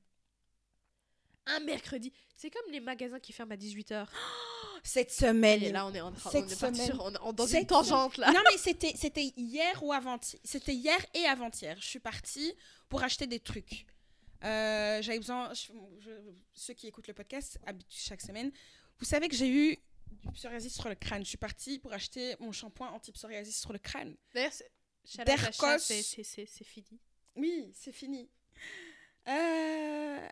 [SPEAKER 2] Un mercredi. C'est comme les magasins qui ferment à 18h.
[SPEAKER 1] Cette semaine.
[SPEAKER 2] Et là, on est, en, on
[SPEAKER 1] Cette
[SPEAKER 2] est parti
[SPEAKER 1] semaine.
[SPEAKER 2] sur, on dans
[SPEAKER 1] Cette
[SPEAKER 2] une tangente, là.
[SPEAKER 1] non, mais c'était c'était hier ou avant-hier. C'était hier et avant-hier. Je suis partie pour acheter des trucs. Euh, J'avais besoin. je- je- ceux qui écoutent le podcast chaque semaine. Vous savez que j'ai eu du psoriasis sur le crâne. Je suis partie pour acheter mon shampoing anti-psoriasis sur le crâne.
[SPEAKER 2] D'ailleurs, c'est c'est- c'est fini.
[SPEAKER 1] Oui, c'est fini. Euh,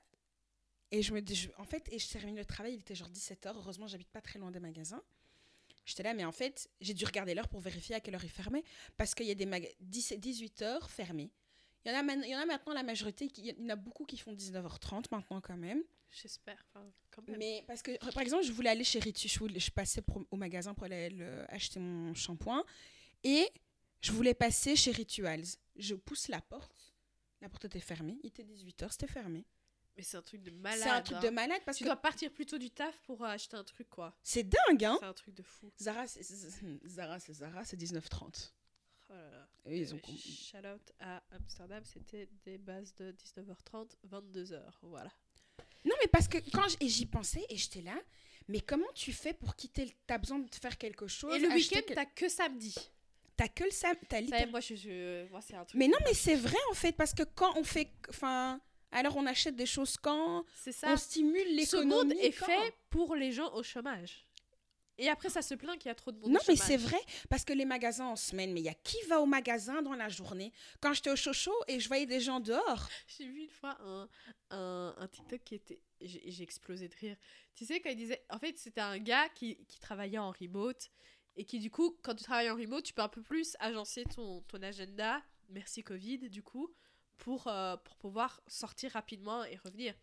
[SPEAKER 1] Et je me dis, je- en fait, et je termine le travail, il était genre 17h. Heureusement, j'habite pas très loin des magasins. J'étais là, mais en fait, j'ai dû regarder l'heure pour vérifier à quelle heure ils fermaient. Parce qu'il y a des magasins 18h fermés. Il y, en a man- il y en a maintenant la majorité, qui- il y en a beaucoup qui font 19h30 maintenant quand même.
[SPEAKER 2] J'espère. Enfin, quand même.
[SPEAKER 1] Mais parce que, par exemple, je voulais aller chez Ritu, je, passais pour- au magasin pour aller le- acheter mon shampoing. Et je voulais passer chez Rituals. Je pousse la porte. La porte était fermée. Il était 18h, c'était fermé.
[SPEAKER 2] Mais c'est un truc de malade.
[SPEAKER 1] C'est un truc
[SPEAKER 2] hein.
[SPEAKER 1] de malade parce
[SPEAKER 2] Tu
[SPEAKER 1] que
[SPEAKER 2] dois partir plutôt du taf pour euh, acheter un truc, quoi.
[SPEAKER 1] c'est dingue, hein
[SPEAKER 2] C'est un truc de fou.
[SPEAKER 1] Zara, c'est Zara, c'est Zara, c'est 19h30.
[SPEAKER 2] Oh là là.
[SPEAKER 1] Eux, ils ont
[SPEAKER 2] Euh, Shout out à Amsterdam, c'était des bases de 19h30, 22h. Voilà.
[SPEAKER 1] Non, mais parce que quand et j'y pensais et j'étais là, mais comment tu fais pour quitter le... T'as besoin de faire quelque chose
[SPEAKER 2] Et le week-end, t'as que samedi.
[SPEAKER 1] T'as que le sam... T'as
[SPEAKER 2] Ça y est,
[SPEAKER 1] littéralement-
[SPEAKER 2] moi, je, je- moi c'est un truc.
[SPEAKER 1] Mais non, mais c'est vrai en fait, parce que quand on fait... Enfin, alors on achète des choses quand
[SPEAKER 2] ça.
[SPEAKER 1] On stimule
[SPEAKER 2] Ce monde
[SPEAKER 1] l'économie
[SPEAKER 2] est
[SPEAKER 1] quand
[SPEAKER 2] fait pour les gens au chômage. Et après, ça se plaint qu'il y a trop de monde
[SPEAKER 1] Non, mais c'est vrai, parce que les magasins en semaine, mais il y a qui va au magasin dans la journée? Quand j'étais au Chocho et je voyais des gens dehors,
[SPEAKER 2] J'ai vu une fois un, un, un TikTok qui était. J'ai j'ai explosé de rire. Tu sais, quand il disait. En fait, c'était un gars qui, qui travaillait en remote. Et qui, du coup, quand tu travailles en remote, tu peux un peu plus agencer ton, ton agenda. Merci Covid, du coup. Pour, euh, pour pouvoir sortir rapidement et revenir.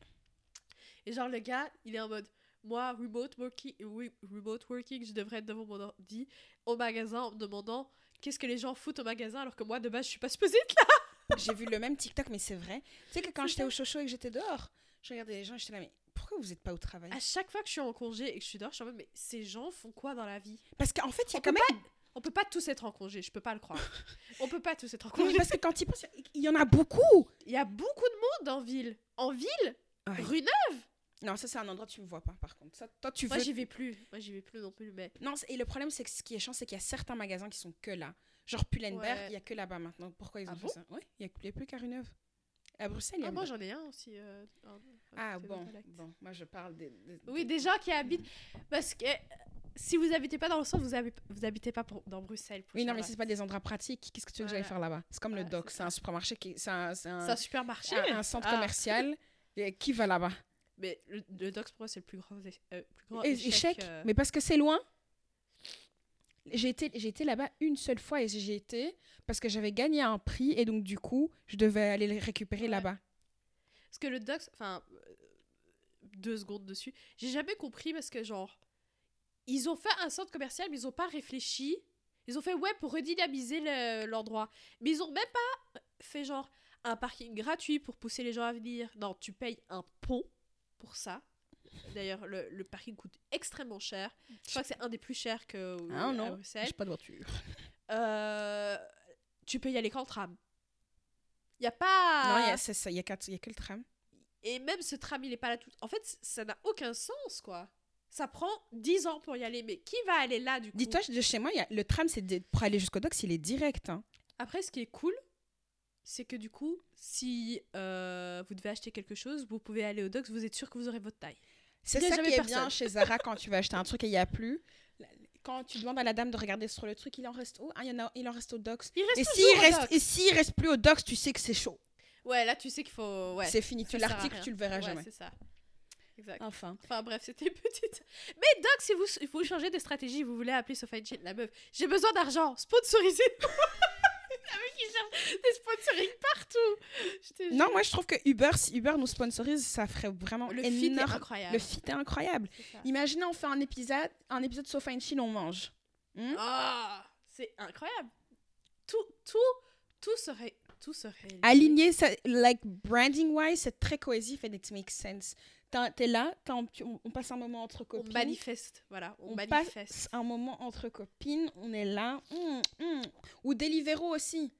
[SPEAKER 2] Et genre, le gars, il est en mode. Moi, remote working, oui, remote working, je devrais être devant mon ordi au magasin en me demandant qu'est-ce que les gens foutent au magasin alors que moi, de base, je suis pas supposée être là.
[SPEAKER 1] j'ai vu le même TikTok, mais c'est vrai. Tu sais que quand j'étais au Chocho et que j'étais dehors, je regardais les gens et j'étais là, mais pourquoi vous n'êtes pas au travail?
[SPEAKER 2] À chaque fois que je suis en congé et que je suis dehors, je suis en mode, mais ces gens font quoi dans la vie?
[SPEAKER 1] Parce qu'en fait, il y a quand même.
[SPEAKER 2] On peut pas tous être en congé, je peux pas le croire. On peut pas tous être en congé.
[SPEAKER 1] parce que quand ils pensent, il y en a beaucoup.
[SPEAKER 2] Il y a beaucoup de monde en ville. En ville?
[SPEAKER 1] Ouais.
[SPEAKER 2] Rue Neuve?
[SPEAKER 1] Non, ça, c'est un endroit tu me vois pas, par contre. Ça, toi, tu
[SPEAKER 2] Moi,
[SPEAKER 1] veux.
[SPEAKER 2] j'y vais plus. Moi, j'y vais plus non plus, mais...
[SPEAKER 1] Non, et le problème, c'est que ce qui est chiant, c'est qu'il y a certains magasins qui sont que là. Genre Pull&Bear,
[SPEAKER 2] Ouais.
[SPEAKER 1] il y a que là-bas maintenant. Pourquoi ils ont
[SPEAKER 2] Ah
[SPEAKER 1] fait
[SPEAKER 2] bon?
[SPEAKER 1] ça? Oui, il y a, il plus qu'à Rue Neuve. À Bruxelles, il y a.
[SPEAKER 2] Ah, moi, j'en ai un aussi. euh,
[SPEAKER 1] ah bon, bon, moi je parle des. des-
[SPEAKER 2] Oui,
[SPEAKER 1] des
[SPEAKER 2] gens qui habitent... Parce que... Si vous habitez pas dans le centre, vous, habitez, vous habitez pas pour- dans Bruxelles. pour
[SPEAKER 1] Oui, non, mais
[SPEAKER 2] Charlotte.
[SPEAKER 1] c'est pas des endroits pratiques. Qu'est-ce que tu veux que j'aille
[SPEAKER 2] Voilà.
[SPEAKER 1] faire là-bas? C'est comme le
[SPEAKER 2] Ouais,
[SPEAKER 1] doc,
[SPEAKER 2] c'est
[SPEAKER 1] un supermarché qui. C'est un, c'est un-
[SPEAKER 2] C'est un supermarché.
[SPEAKER 1] un- un centre
[SPEAKER 2] Ah.
[SPEAKER 1] commercial. Et qui va là-bas?
[SPEAKER 2] Mais le, le pour moi, c'est le plus grand, euh, plus grand échec.
[SPEAKER 1] Échec.
[SPEAKER 2] euh,
[SPEAKER 1] Mais parce que c'est loin. J'ai été, j'ai été là-bas une seule fois et j'ai été parce que j'avais gagné un prix et donc du coup, je devais aller le récupérer
[SPEAKER 2] Ouais.
[SPEAKER 1] là-bas.
[SPEAKER 2] Parce que le Dox, enfin, euh, deux secondes dessus. J'ai jamais compris parce que, genre, ils ont fait un centre commercial, mais ils ont pas réfléchi. Ils ont fait, ouais, pour redynamiser le- l'endroit. Mais ils ont même pas fait, genre, un parking gratuit pour pousser les gens à venir. Non, tu payes un pont pour ça. D'ailleurs, le, le parking coûte extrêmement cher. Je crois que c'est un des plus chers que
[SPEAKER 1] Ah
[SPEAKER 2] à
[SPEAKER 1] non,
[SPEAKER 2] Bruxelles.
[SPEAKER 1] j'ai pas de voiture.
[SPEAKER 2] Euh, tu peux y aller qu'en tram. Il y a pas.
[SPEAKER 1] Non, il y a- c'est ça, il y a, quatre- il y a que le tram.
[SPEAKER 2] Et même ce tram, il est pas là tout. En fait, ça n'a aucun sens, quoi. Ça prend 10 ans pour y aller. Mais qui va aller là, du coup
[SPEAKER 1] Dis-toi, de chez moi, il y a, le tram, c'est pour aller jusqu'au docks, il est direct. hein.
[SPEAKER 2] Après, ce qui est cool, c'est que du coup, si euh, vous devez acheter quelque chose, vous pouvez aller au Docs, vous êtes sûr que vous aurez votre taille.
[SPEAKER 1] C'est ça qui est
[SPEAKER 2] personne.
[SPEAKER 1] bien chez Zara quand tu vas acheter un truc et il n'y a plus. Quand tu demandes à la dame de regarder sur le truc, il en reste où? Ah, il, y en a, il en reste au docks.
[SPEAKER 2] Il reste
[SPEAKER 1] Et s'il reste,
[SPEAKER 2] Docs.
[SPEAKER 1] et s'il reste plus au docks, tu sais que c'est chaud.
[SPEAKER 2] Ouais, là, tu sais qu'il faut. Ouais,
[SPEAKER 1] c'est fini. Tu
[SPEAKER 2] rien.
[SPEAKER 1] tu le verras
[SPEAKER 2] Ouais,
[SPEAKER 1] jamais.
[SPEAKER 2] c'est ça. Exact.
[SPEAKER 1] Enfin.
[SPEAKER 2] Enfin bref, c'était petite. Mais Doc, si vous, vous changez de stratégie, vous voulez appeler Sophie Chin, la meuf, j'ai besoin d'argent, sponsorisez La meuf qui cherche des sponsoring partout.
[SPEAKER 1] Non, moi je trouve que Uber, si Uber nous sponsorise, ça ferait vraiment
[SPEAKER 2] le fit est
[SPEAKER 1] énorme.
[SPEAKER 2] incroyable.
[SPEAKER 1] Le fit est incroyable.
[SPEAKER 2] C'est ça.
[SPEAKER 1] Imaginez, on fait un épisode, un épisode Sofa and Chill, on mange. Hmm?
[SPEAKER 2] Ah, c'est incroyable. Tout, tout, tout serait, tout serait.
[SPEAKER 1] Aligné, ça, like branding wise, c'est très cohésif and it makes sense. T'es là, on, on passe un moment entre
[SPEAKER 2] On
[SPEAKER 1] copines.
[SPEAKER 2] manifeste, voilà, on,
[SPEAKER 1] on
[SPEAKER 2] manifeste.
[SPEAKER 1] passe un moment entre copines, on est là. hum, hum. Ou Deliveroo aussi.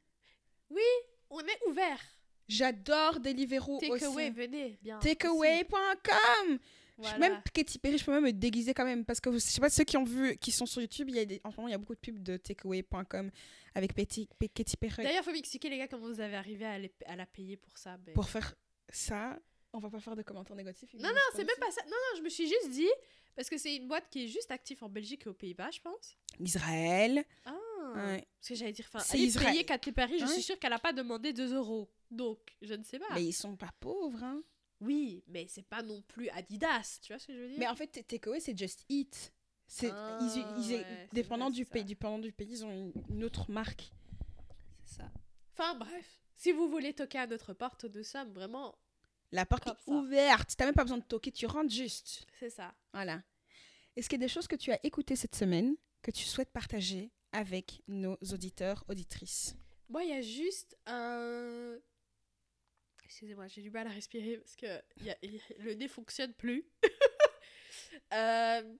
[SPEAKER 2] On est ouvert.
[SPEAKER 1] J'adore Deliveroo aussi.
[SPEAKER 2] Takeaway, venez, bien.
[SPEAKER 1] Takeaway.com
[SPEAKER 2] Voilà.
[SPEAKER 1] Même Katy Perry, je peux même me déguiser quand même. Parce que je sais pas, ceux qui ont vu, qui sont sur YouTube, il y a des, en ce moment, il y a beaucoup de pubs de takeaway.com avec Petit- P- Katy Perry.
[SPEAKER 2] D'ailleurs, faut m'expliquer, les gars, comment vous avez arrivé à, les- à la payer pour ça. mais-
[SPEAKER 1] Pour faire ça, on va pas faire de commentaires négatifs.
[SPEAKER 2] Non, non, c'est même pas ça. Non, non, je me suis juste dit, parce que c'est une boîte qui est juste active en Belgique et aux Pays-Bas, je pense.
[SPEAKER 1] Israël.
[SPEAKER 2] Ah.
[SPEAKER 1] ouais.
[SPEAKER 2] Parce que j'allais dire, enfin, aller
[SPEAKER 1] Israël.
[SPEAKER 2] payer Katy Perry, je
[SPEAKER 1] Ouais.
[SPEAKER 2] suis sûre qu'elle a pas demandé 2 euros. Donc, je ne sais pas.
[SPEAKER 1] Mais ils sont pas pauvres. Hein.
[SPEAKER 2] Oui, mais c'est pas non plus Adidas, tu vois ce que je veux dire?
[SPEAKER 1] Mais en fait, Takeaway, c'est Just Eat. C'est,
[SPEAKER 2] Ah,
[SPEAKER 1] ils, ils-
[SPEAKER 2] ouais,
[SPEAKER 1] dépendant, du pays, dépendant du pays, ils ont une, une autre marque.
[SPEAKER 2] C'est ça. Enfin, bref. Si vous voulez toquer à notre porte, nous sommes vraiment...
[SPEAKER 1] La porte
[SPEAKER 2] Comme
[SPEAKER 1] est
[SPEAKER 2] ça.
[SPEAKER 1] ouverte. T'as même pas besoin de toquer, tu rentres juste.
[SPEAKER 2] C'est ça.
[SPEAKER 1] Voilà. Est-ce qu'il y a des choses que tu as écoutées cette semaine que tu souhaites partager avec nos auditeurs, auditrices?
[SPEAKER 2] Moi, il y a juste un... Excusez-moi, j'ai du mal à respirer parce que y a- y a- le nez fonctionne plus. Euh,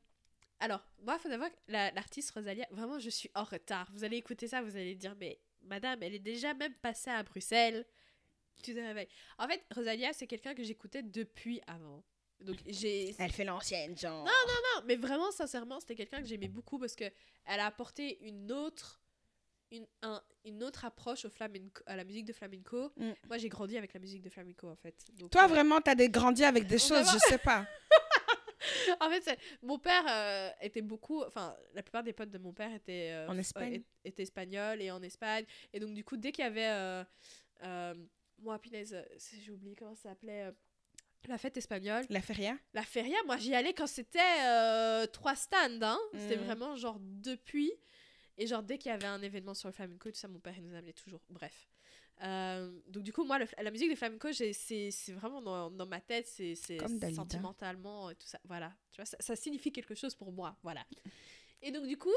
[SPEAKER 2] alors, moi, il faut savoir que la- l'artiste Rosalia, vraiment, je suis en retard. Vous allez écouter ça, vous allez dire, mais madame, elle est déjà même passée à Bruxelles. Tu te réveilles. En fait, Rosalia, c'est quelqu'un que j'écoutais depuis avant. Donc, j'ai.
[SPEAKER 1] Elle fait l'ancienne, genre.
[SPEAKER 2] Non, mais vraiment, sincèrement, c'était quelqu'un que j'aimais beaucoup parce que elle a apporté une autre, une, un- une autre approche au flamenco, à la musique de flamenco.
[SPEAKER 1] Mm.
[SPEAKER 2] Moi, j'ai grandi avec la musique de flamenco, en fait. Donc,
[SPEAKER 1] Toi,
[SPEAKER 2] euh,
[SPEAKER 1] vraiment, t'as des grandi avec des choses, je sais pas.
[SPEAKER 2] en fait, mon père euh, était beaucoup. Enfin, la plupart des potes de mon père étaient, euh,
[SPEAKER 1] En Espagne.
[SPEAKER 2] étaient espagnols et en Espagne. Et donc, du coup, dès qu'il y avait. Moi, punaise, euh, j'ai oublié comment ça s'appelait. euh, la fête espagnole.
[SPEAKER 1] La feria
[SPEAKER 2] La feria, moi j'y allais quand c'était euh, trois stands. Hein. C'était
[SPEAKER 1] Mhm.
[SPEAKER 2] vraiment genre depuis. Et genre dès qu'il y avait un événement sur le flamenco, tout ça, mon père il nous amenait toujours. Bref. Euh, donc du coup, moi, le- la musique de flamenco, c'est vraiment dans, dans ma tête, c'est sentimentalement et tout ça. Voilà. Tu vois, ça, ça signifie quelque chose pour moi. Voilà. Et donc du coup,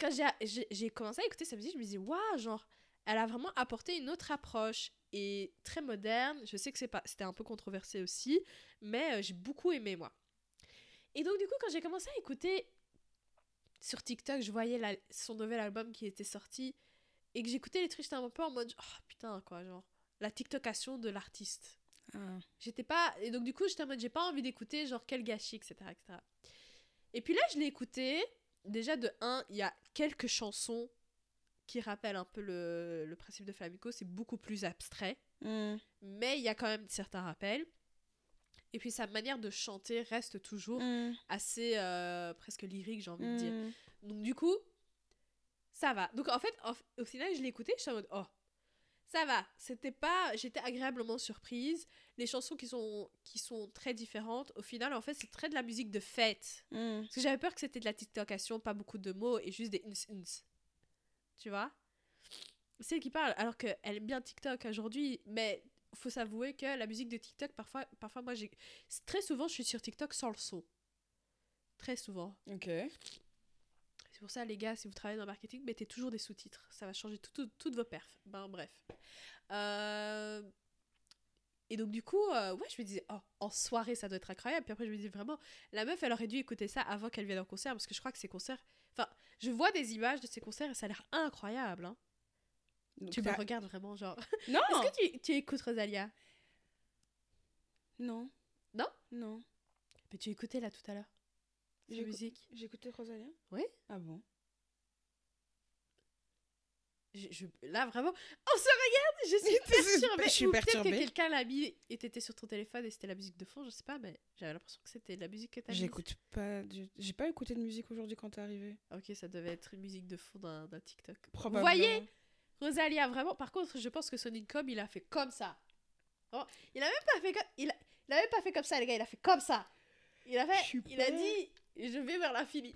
[SPEAKER 2] quand j'ai- commencé à écouter sa musique, je me disais, waouh, genre, elle a vraiment apporté une autre approche et très moderne. Je sais que c'est pas, c'était un peu controversé aussi, mais euh, j'ai beaucoup aimé moi. Et donc du coup, quand j'ai commencé à écouter sur TikTok, je voyais la- son nouvel album qui était sorti et que j'écoutais les trucs, j'étais un peu en mode, oh putain quoi, genre la TikTokation de l'artiste.
[SPEAKER 1] Ah.
[SPEAKER 2] J'étais pas. Et donc, du coup, j'étais en mode, j'ai pas envie d'écouter, genre, quel gâchis, etc., etc. Et puis là, je l'ai écouté. Déjà, de 1, il y a quelques chansons qui rappellent un peu le, le principe de flamenco. C'est beaucoup plus abstrait.
[SPEAKER 1] Hmm.
[SPEAKER 2] Mais il y a quand même certains rappels. Et puis, sa manière de chanter reste toujours
[SPEAKER 1] Hmm.
[SPEAKER 2] assez euh, presque lyrique, j'ai envie de dire.
[SPEAKER 1] Hmm.
[SPEAKER 2] Donc du coup, ça va. Donc en fait, au final, je l'ai écouté, je suis en mode oh, ça va. C'était pas, j'étais agréablement surprise. Les chansons qui sont qui sont très différentes. Au final, en fait, c'est très de la musique de fête. Parce que j'avais peur que c'était de la TikTokation, pas beaucoup de mots et juste des uns uns. Tu vois C'est elle qui parle, alors qu'elle aime bien TikTok aujourd'hui, mais faut s'avouer que la musique de TikTok, parfois, parfois moi, j'ai. Très souvent, je suis sur TikTok sans le son. Très souvent.
[SPEAKER 1] Ok.
[SPEAKER 2] C'est pour ça, les gars, si vous travaillez dans le marketing, mettez toujours des sous-titres. Ça va changer tout- tout- toutes vos perfs. Ben, bref. Euh, Et donc, du coup, euh, ouais, je me disais, oh, en soirée, ça doit être incroyable. Puis après, je me disais vraiment, la meuf, elle aurait dû écouter ça avant qu'elle vienne en concert, parce que je crois que ces concerts. Enfin, je vois des images de ces concerts et ça a l'air incroyable. hein.
[SPEAKER 1] Donc
[SPEAKER 2] Tu me regardes vraiment, genre.
[SPEAKER 1] Non
[SPEAKER 2] Est-ce que tu, tu écoutes Rosalia?
[SPEAKER 1] Non.
[SPEAKER 2] Non?
[SPEAKER 1] Non.
[SPEAKER 2] Mais tu écoutais là tout à l'heure. La
[SPEAKER 1] J'écou-
[SPEAKER 2] musique.
[SPEAKER 1] Écouté Rosalia
[SPEAKER 2] Oui.
[SPEAKER 1] Ah bon?
[SPEAKER 2] Je, je- là, vraiment. On se regarde Je suis perturbée
[SPEAKER 1] Je suis
[SPEAKER 2] peut-être que
[SPEAKER 1] perturbée.
[SPEAKER 2] quelqu'un l'a mis et t'étais sur ton téléphone et c'était la musique de fond, je sais pas, mais j'avais l'impression que c'était la musique que t'as.
[SPEAKER 1] J'écoute pas du... J'ai pas écouté de musique aujourd'hui quand t'es arrivé.
[SPEAKER 2] Ok, ça devait être une musique de fond d'un TikTok.
[SPEAKER 1] Probablement.
[SPEAKER 2] Vous voyez Rosalia, vraiment. Par contre, je pense que son income, il a fait comme ça. Vraiment, il a même pas fait comme... Il a... il a même pas fait comme ça, les gars, il a fait comme ça. Il a fait... Il a dit, je vais vers l'infini.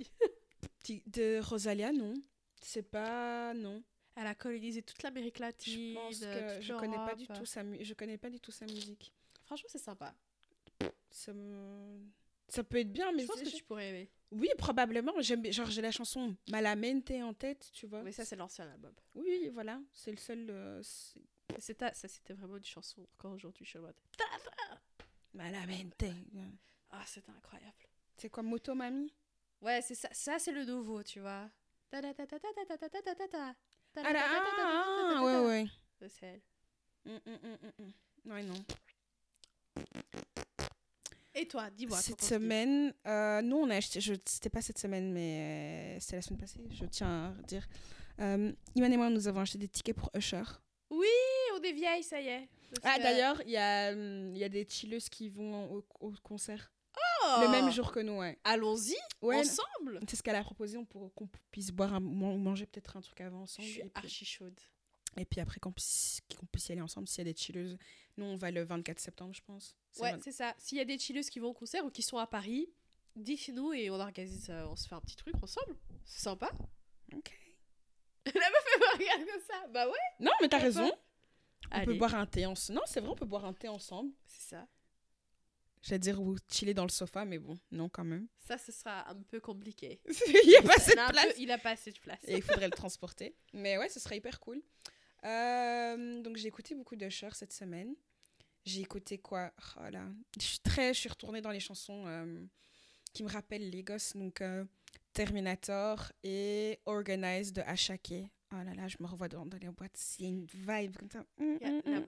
[SPEAKER 1] De Rosalia, non. C'est pas... Non.
[SPEAKER 2] Elle a colonisé toute l'Amérique latine.
[SPEAKER 1] Je pense
[SPEAKER 2] euh,
[SPEAKER 1] que
[SPEAKER 2] toute
[SPEAKER 1] je connais pas du tout sa mu- je connais pas du tout sa musique.
[SPEAKER 2] Franchement, c'est sympa.
[SPEAKER 1] Ça me... Ça peut être bien, mais
[SPEAKER 2] je pense que tu pourrais aimer.
[SPEAKER 1] oui, probablement. J'aime, genre j'ai la chanson Malamente en tête, tu vois.
[SPEAKER 2] Mais ça, c'est l'ancien album.
[SPEAKER 1] Oui, oui, voilà, c'est le seul. euh, c'est-
[SPEAKER 2] ta- ça, c'était vraiment une chanson. Encore aujourd'hui, je suis en mode.
[SPEAKER 1] Malamente.
[SPEAKER 2] Ah, c'était incroyable.
[SPEAKER 1] C'est quoi Moto Mami
[SPEAKER 2] Ouais, c'est ça. Ça, c'est le nouveau, tu vois.
[SPEAKER 1] Ah là, ah, ah, ah, ouais, ouais.
[SPEAKER 2] C'est elle.
[SPEAKER 1] Hum, hum, hum. Ouais, non.
[SPEAKER 2] Et toi, dis-moi.
[SPEAKER 1] Cette semaine, euh, nous on a acheté, c'était pas cette semaine, mais euh, c'était la semaine passée, je tiens à dire. Euh, Iman et moi, nous avons acheté des tickets pour Usher.
[SPEAKER 2] Oui, on est vieilles, ça y est. Parce
[SPEAKER 1] Ah,
[SPEAKER 2] que-
[SPEAKER 1] d'ailleurs, il y, a, hum, y a des chilleuses qui vont au, au concert le même jour que nous, ouais.
[SPEAKER 2] Allons-y,
[SPEAKER 1] Ouais,
[SPEAKER 2] ensemble.
[SPEAKER 1] c'est ce qu'elle a proposé, pour qu'on puisse boire un, man- manger peut-être un truc avant
[SPEAKER 2] Je
[SPEAKER 1] ensemble.
[SPEAKER 2] suis
[SPEAKER 1] Et puis,
[SPEAKER 2] archi chaude.
[SPEAKER 1] et puis après qu'on puisse, qu'on puisse y aller ensemble s'il y a des chilleuses. Nous, on va le 24 septembre, je pense.
[SPEAKER 2] Ouais, c'est ça. S'il y a des chilleuses qui vont au concert ou qui sont à Paris, dites-nous et on organise, euh, on se fait un petit truc ensemble. C'est sympa.
[SPEAKER 1] Ok.
[SPEAKER 2] La meuf, elle me regarde comme ça. Bah ouais.
[SPEAKER 1] Non, mais t'as raison. On peut boire un thé ensemble. Non, c'est vrai, on peut boire un thé ensemble.
[SPEAKER 2] c'est ça.
[SPEAKER 1] J'allais dire ou chiller dans le sofa, mais bon, non, quand même.
[SPEAKER 2] Ça, ce sera un peu compliqué.
[SPEAKER 1] il n'y a pas assez de place.
[SPEAKER 2] peu- il a pas assez de place.
[SPEAKER 1] Et il faudrait le transporter. Mais ouais, ce serait hyper cool. Euh, donc j'ai écouté beaucoup d'Usher cette semaine. J'ai écouté quoi? Oh là, Je suis très, je suis retournée dans les chansons euh, qui me rappellent les gosses. Donc euh, Terminator et Organize de Ashake. Oh là là, je me revois dans, dans les boîtes. C'est une vibe comme ça. Mm,
[SPEAKER 2] y a
[SPEAKER 1] mm,
[SPEAKER 2] la,
[SPEAKER 1] mm,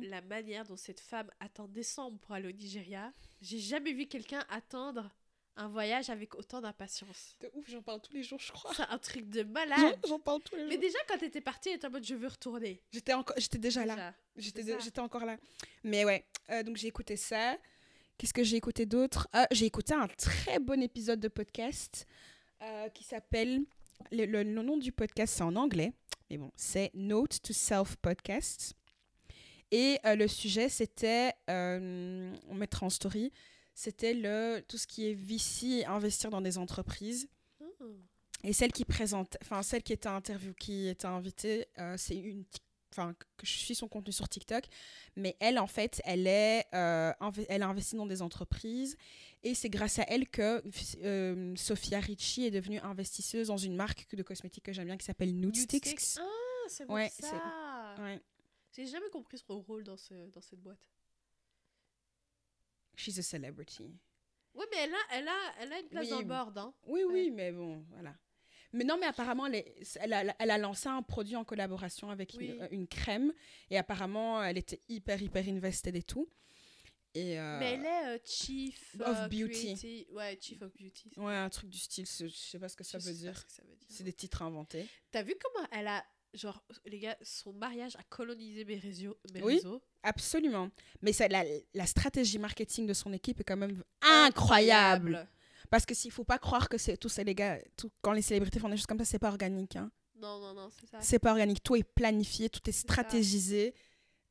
[SPEAKER 2] le- la manière dont cette femme attend décembre pour aller au Nigeria, j'ai jamais vu quelqu'un attendre un voyage avec autant d'impatience.
[SPEAKER 1] De ouf, j'en parle tous les jours, je crois.
[SPEAKER 2] C'est un truc de malade.
[SPEAKER 1] J'en parle tous les
[SPEAKER 2] Mais
[SPEAKER 1] jours.
[SPEAKER 2] déjà, quand t'étais partie, était en mode je veux retourner.
[SPEAKER 1] J'étais encore, j'étais déjà là.
[SPEAKER 2] Déjà.
[SPEAKER 1] J'étais, encore là. Mais ouais, euh, donc j'ai écouté ça. Qu'est-ce que j'ai écouté d'autre? Ah, J'ai écouté un très bon épisode de podcast euh, qui s'appelle. Le, le- le nom du podcast, c'est en anglais. Mais bon, c'est Note to Self Podcast. Et euh, le sujet, c'était. euh, on mettra en story. C'était le, tout ce qui est VC, investir dans des entreprises.
[SPEAKER 2] Oh.
[SPEAKER 1] Et celle qui présente, enfin celle qui était qui était invitée, euh, c'est une, enfin que je suis son contenu sur TikTok, mais elle en fait, elle est, euh, elle a investi dans des entreprises et c'est grâce à elle que euh, Sophia Ricci est devenue investisseuse dans une marque de cosmétiques que j'aime bien qui s'appelle Nude Sticks.
[SPEAKER 2] Ah, c'est pour
[SPEAKER 1] Ouais,
[SPEAKER 2] ça.
[SPEAKER 1] Ouais.
[SPEAKER 2] J'ai jamais compris son rôle dans, ce, dans cette boîte.
[SPEAKER 1] She's a celebrity.
[SPEAKER 2] Ouais, mais elle a, elle a, elle a une place
[SPEAKER 1] Oui.
[SPEAKER 2] dans le board. Hein.
[SPEAKER 1] Oui, oui, mais bon, voilà. Mais non, mais apparemment, elle, est- elle, a, elle a lancé un produit en collaboration avec
[SPEAKER 2] Oui.
[SPEAKER 1] une, une crème. Et apparemment, elle était hyper, hyper invested et tout. Et, euh,
[SPEAKER 2] Mais elle est euh, chief
[SPEAKER 1] of
[SPEAKER 2] euh,
[SPEAKER 1] beauty.
[SPEAKER 2] Ouais, chief of beauty.
[SPEAKER 1] Ouais, un truc du style, je sais pas ce que ça veut dire.
[SPEAKER 2] ce que ça veut dire.
[SPEAKER 1] C'est des titres inventés.
[SPEAKER 2] T'as vu comment elle a, genre, les gars, son mariage a colonisé mes réseaux. Mes
[SPEAKER 1] Oui.
[SPEAKER 2] réseaux?
[SPEAKER 1] Absolument. Mais ça, la, la stratégie marketing de son équipe est quand même incroyable. Parce que s'il faut pas croire que c'est tous les gars, tout, quand les célébrités font des choses comme ça, c'est pas organique. Hein.
[SPEAKER 2] Non, non, non, c'est ça.
[SPEAKER 1] C'est pas organique. Tout est planifié, tout est stratégisé.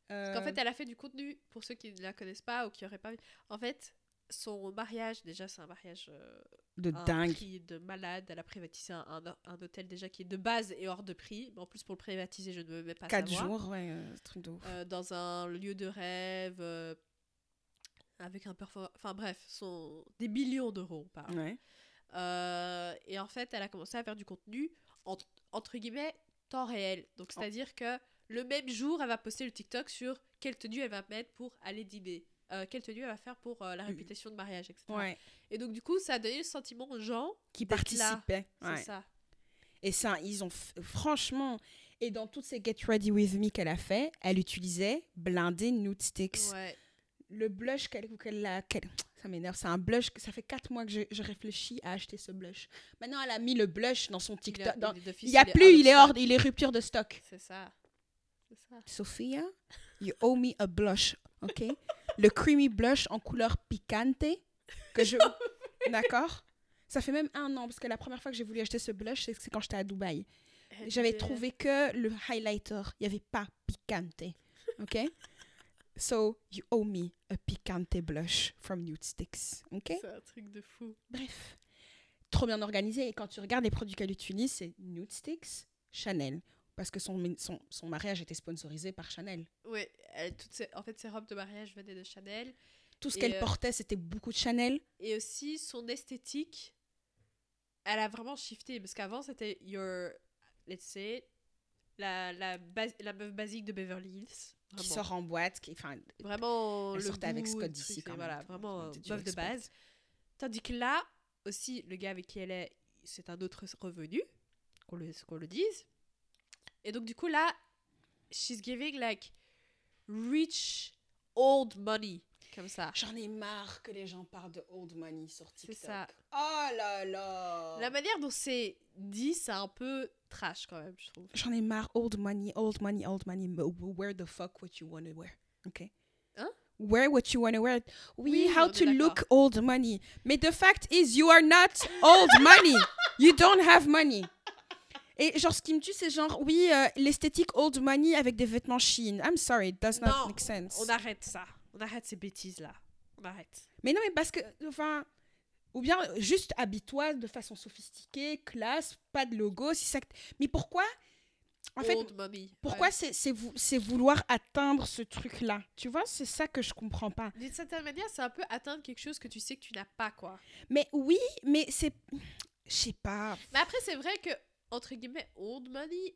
[SPEAKER 2] Parce qu'en fait, elle a fait du contenu, pour ceux qui ne la connaissent pas ou qui n'auraient pas vu. En fait, son mariage, déjà, c'est un mariage euh,
[SPEAKER 1] De
[SPEAKER 2] un
[SPEAKER 1] dingue.
[SPEAKER 2] prix de malade. Elle a privatisé un, un- un hôtel déjà qui est de base et hors de prix. Mais en plus, pour le privatiser, je ne veux même pas
[SPEAKER 1] 4
[SPEAKER 2] savoir.
[SPEAKER 1] jours, ouais, euh, truc de ouf.
[SPEAKER 2] Euh, dans un lieu de rêve. Avec un perform... Enfin bref, son... des millions d'euros par an.
[SPEAKER 1] Ouais.
[SPEAKER 2] Euh, et en fait, elle a commencé à faire du contenu en- entre guillemets temps réel. Donc,
[SPEAKER 1] Oh.
[SPEAKER 2] c'est-à-dire que le même jour, elle va poster le TikTok sur quelle tenue elle va mettre pour aller dîner. Euh, quelle tenue elle va faire pour euh, la réputation de mariage, etc.
[SPEAKER 1] Ouais.
[SPEAKER 2] Et donc, du coup, ça a donné le sentiment aux gens.
[SPEAKER 1] Qui participaient.
[SPEAKER 2] C'est
[SPEAKER 1] Ouais.
[SPEAKER 2] ça.
[SPEAKER 1] Et ça, ils ont franchement. Et dans toutes ces Get Ready With Me qu'elle a fait, elle utilisait blindé nude sticks.
[SPEAKER 2] Ouais.
[SPEAKER 1] Le blush qu'elle qu'elle a. qu'elle- Ça m'énerve, c'est un blush que ça fait 4 mois que je, je réfléchis à acheter ce blush. Maintenant, elle a mis le blush dans son TikTok.
[SPEAKER 2] il est d'office,
[SPEAKER 1] Il y a plus, il est hors, il est rupture de stock.
[SPEAKER 2] C'est ça.
[SPEAKER 1] Sophia, you owe me a blush, ok? Le creamy blush en couleur picante que je... D'accord? Ça fait même un an, parce que la première fois que j'ai voulu acheter ce blush, c'est quand j'étais à Dubaï. J'avais trouvé que le highlighter. Il n'y avait pas picante. OK? So, you owe me a picante blush from Nude Sticks. OK?
[SPEAKER 2] C'est un truc de fou.
[SPEAKER 1] Bref. Trop bien organisé. Et quand tu regardes les produits qu'elle utilise, c'est Nude Sticks, Chanel. Parce que son, son, son mariage était sponsorisé par Chanel.
[SPEAKER 2] Toutes ses- en fait, ses robes de mariage venaient de Chanel.
[SPEAKER 1] Tout ce qu'elle
[SPEAKER 2] euh,
[SPEAKER 1] portait, c'était beaucoup de Chanel.
[SPEAKER 2] Et aussi, son esthétique, elle a vraiment shifté. Parce qu'avant, c'était your, let's say, la, la, bas- la meuf basique de Beverly Hills.
[SPEAKER 1] Qui
[SPEAKER 2] Vraiment.
[SPEAKER 1] sort en boîte. Qui, enfin,
[SPEAKER 2] Vraiment,
[SPEAKER 1] Elle
[SPEAKER 2] le
[SPEAKER 1] sortait avec Scott d'ici, quand même.
[SPEAKER 2] Voilà, vraiment euh, meuf de base. Tandis que là, aussi, le gars avec qui elle est, c'est un autre revenu, qu'on le, qu'on le dise. Et donc, du coup, là, she's giving like rich old money, comme ça.
[SPEAKER 1] J'en ai marre que les gens parlent de old money sur TikTok.
[SPEAKER 2] ça.
[SPEAKER 1] Oh là là.
[SPEAKER 2] La manière dont c'est dit, c'est un peu trash quand même, je trouve.
[SPEAKER 1] J'en ai marre. Old money, old money, old money. Wear the fuck what you want to wear? OK?
[SPEAKER 2] Hein?
[SPEAKER 1] Wear what you want to wear. Oui,
[SPEAKER 2] Oui,
[SPEAKER 1] how to look old money. Mais the fact is, you are not old money. You don't have money. Et genre, ce qui me tue, c'est genre, oui, euh, l'esthétique old money avec des vêtements Shein. I'm sorry, it does not
[SPEAKER 2] Non,
[SPEAKER 1] make sense.
[SPEAKER 2] On arrête ça. On arrête ces bêtises-là. On arrête.
[SPEAKER 1] Mais non, mais parce que, enfin, ou bien euh, juste habille-toi de façon sophistiquée, classe, pas de logo. Si ça... Mais pourquoi En fait,
[SPEAKER 2] old money.
[SPEAKER 1] pourquoi
[SPEAKER 2] ouais.
[SPEAKER 1] c'est c'est vou- c'est vouloir atteindre ce truc-là? Tu vois, c'est ça que je comprends pas.
[SPEAKER 2] D'une certaine manière, c'est un peu atteindre quelque chose que tu sais que tu n'as pas, quoi.
[SPEAKER 1] Mais oui, mais c'est. Je sais pas.
[SPEAKER 2] Mais après, c'est vrai que, entre guillemets, old money,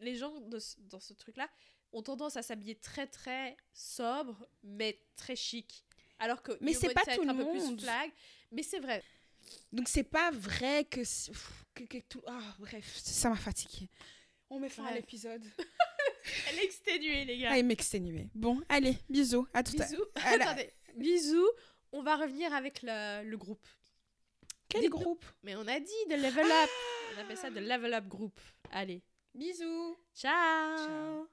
[SPEAKER 2] les gens de dans ce truc-là ont tendance à s'habiller très, très sobre, mais très chic. Alors que
[SPEAKER 1] Mais c'est pas tout le
[SPEAKER 2] peu plus
[SPEAKER 1] monde.
[SPEAKER 2] flag. Mais c'est vrai.
[SPEAKER 1] Donc c'est pas vrai que. que, que tout... Ah, bref, ça m'a fatiguée. On met fin à l'épisode.
[SPEAKER 2] Elle est exténuée, les gars.
[SPEAKER 1] Ah, il m'exténuait. Bon, allez, bisous. À tout à
[SPEAKER 2] Bisous.
[SPEAKER 1] à la-
[SPEAKER 2] Attendez. Bisous. On va revenir avec le, le groupe.
[SPEAKER 1] Quel groupe?
[SPEAKER 2] Mais on a dit de level up. On appelle ça de level up group. Allez.
[SPEAKER 1] Bisous.
[SPEAKER 2] Ciao.
[SPEAKER 1] Ciao.